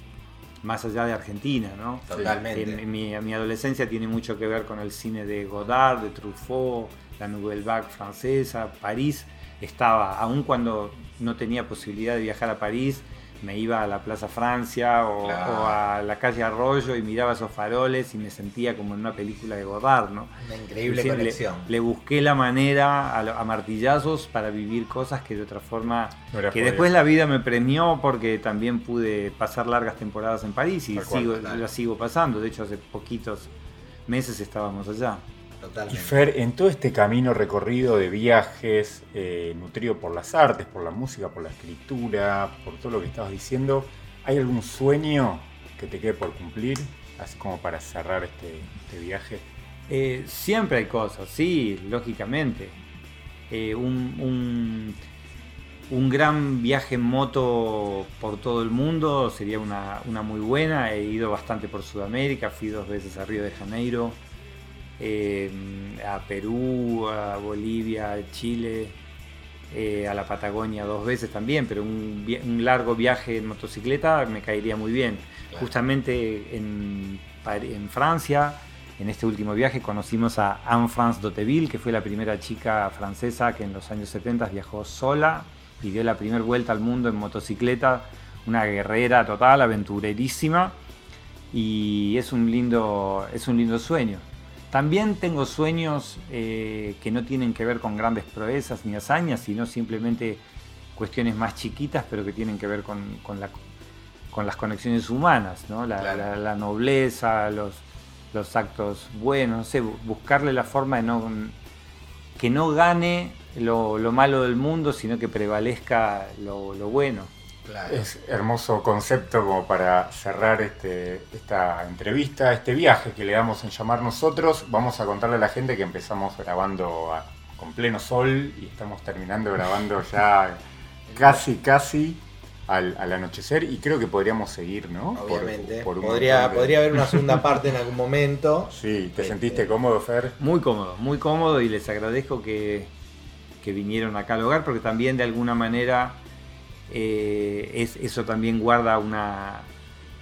más allá de Argentina, ¿no? Totalmente. mi, mi, adolescencia tiene mucho que ver con el cine de Godard, de Truffaut, la Nouvelle Vague francesa, París estaba, aun cuando no tenía posibilidad de viajar a París, me iba a la Plaza Francia o, a la calle Arroyo y miraba esos faroles y me sentía como en una película de Godard, ¿no? Una increíble conexión. Le, busqué la manera a, martillazos para vivir cosas que de otra forma... que después la vida me premió porque también pude pasar largas temporadas en París y sigo, la sigo pasando. De hecho, hace poquitos meses estábamos allá. Y Fer, en todo este camino recorrido de viajes, eh, nutrido por las artes, por la música, por la escritura, por todo lo que estabas diciendo, ¿hay algún sueño que te quede por cumplir? Así como para cerrar este, este viaje. Eh, siempre hay cosas, sí, lógicamente. Eh, un, un, gran viaje en moto por todo el mundo sería una, una muy buena. He ido bastante por Sudamérica, fui dos veces a Río de Janeiro eh, a Perú, a Bolivia, a Chile, eh, a la Patagonia dos veces también, pero un, largo viaje en motocicleta me caería muy bien. Justamente en, Francia, en este último viaje, conocimos a Anne-France Doteville, que fue la primera chica francesa que en los años 70 viajó sola y dio la primera vuelta al mundo en motocicleta, una guerrera total, aventurerísima, y es un lindo, es un lindo sueño. También tengo sueños eh, que no tienen que ver con grandes proezas ni hazañas, sino simplemente cuestiones más chiquitas, pero que tienen que ver con, las conexiones humanas, la, nobleza, los, actos buenos, buscarle la forma de no, que no gane lo, malo del mundo, sino que prevalezca lo bueno. Es hermoso concepto como para cerrar este, esta entrevista, este viaje que le damos en llamar nosotros. Vamos a contarle a la gente que empezamos grabando con pleno sol y estamos terminando grabando ya casi, casi al, anochecer y creo que podríamos seguir, ¿no? Obviamente. podría, podría haber una segunda parte en algún momento. Sí, ¿te sentiste cómodo, Fer? Muy cómodo, muy cómodo y les agradezco que, que vinieron acá al hogar porque también de alguna manera eh, es, eso también guarda una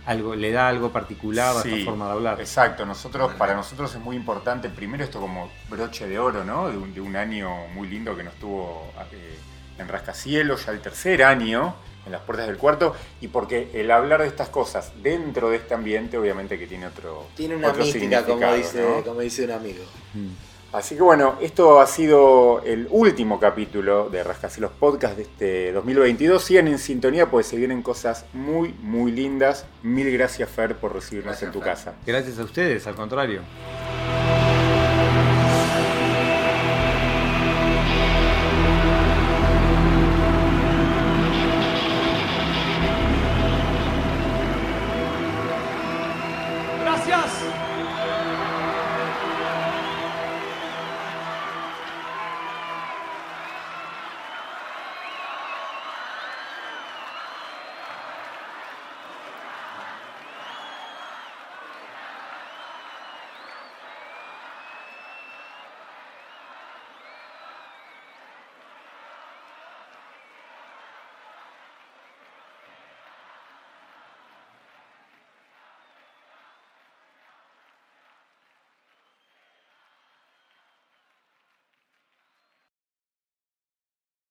algo, le da algo particular a esta forma de hablar. Exacto, nosotros, para nosotros es muy importante, primero esto como broche de oro, ¿no? De un, año muy lindo que nos tuvo eh, en Rascacielos, ya el tercer año, en las puertas del cuarto, y porque el hablar de estas cosas dentro de este ambiente, obviamente que tiene otro. Tiene una mística, como dice, como dice un amigo. Mm. Así que bueno, esto ha sido el último capítulo de Rascacielos Podcast de este 2022. Sigan en sintonía porque se vienen cosas muy, muy lindas. Mil gracias Fer por recibirnos en tu casa. Gracias a ustedes, al contrario.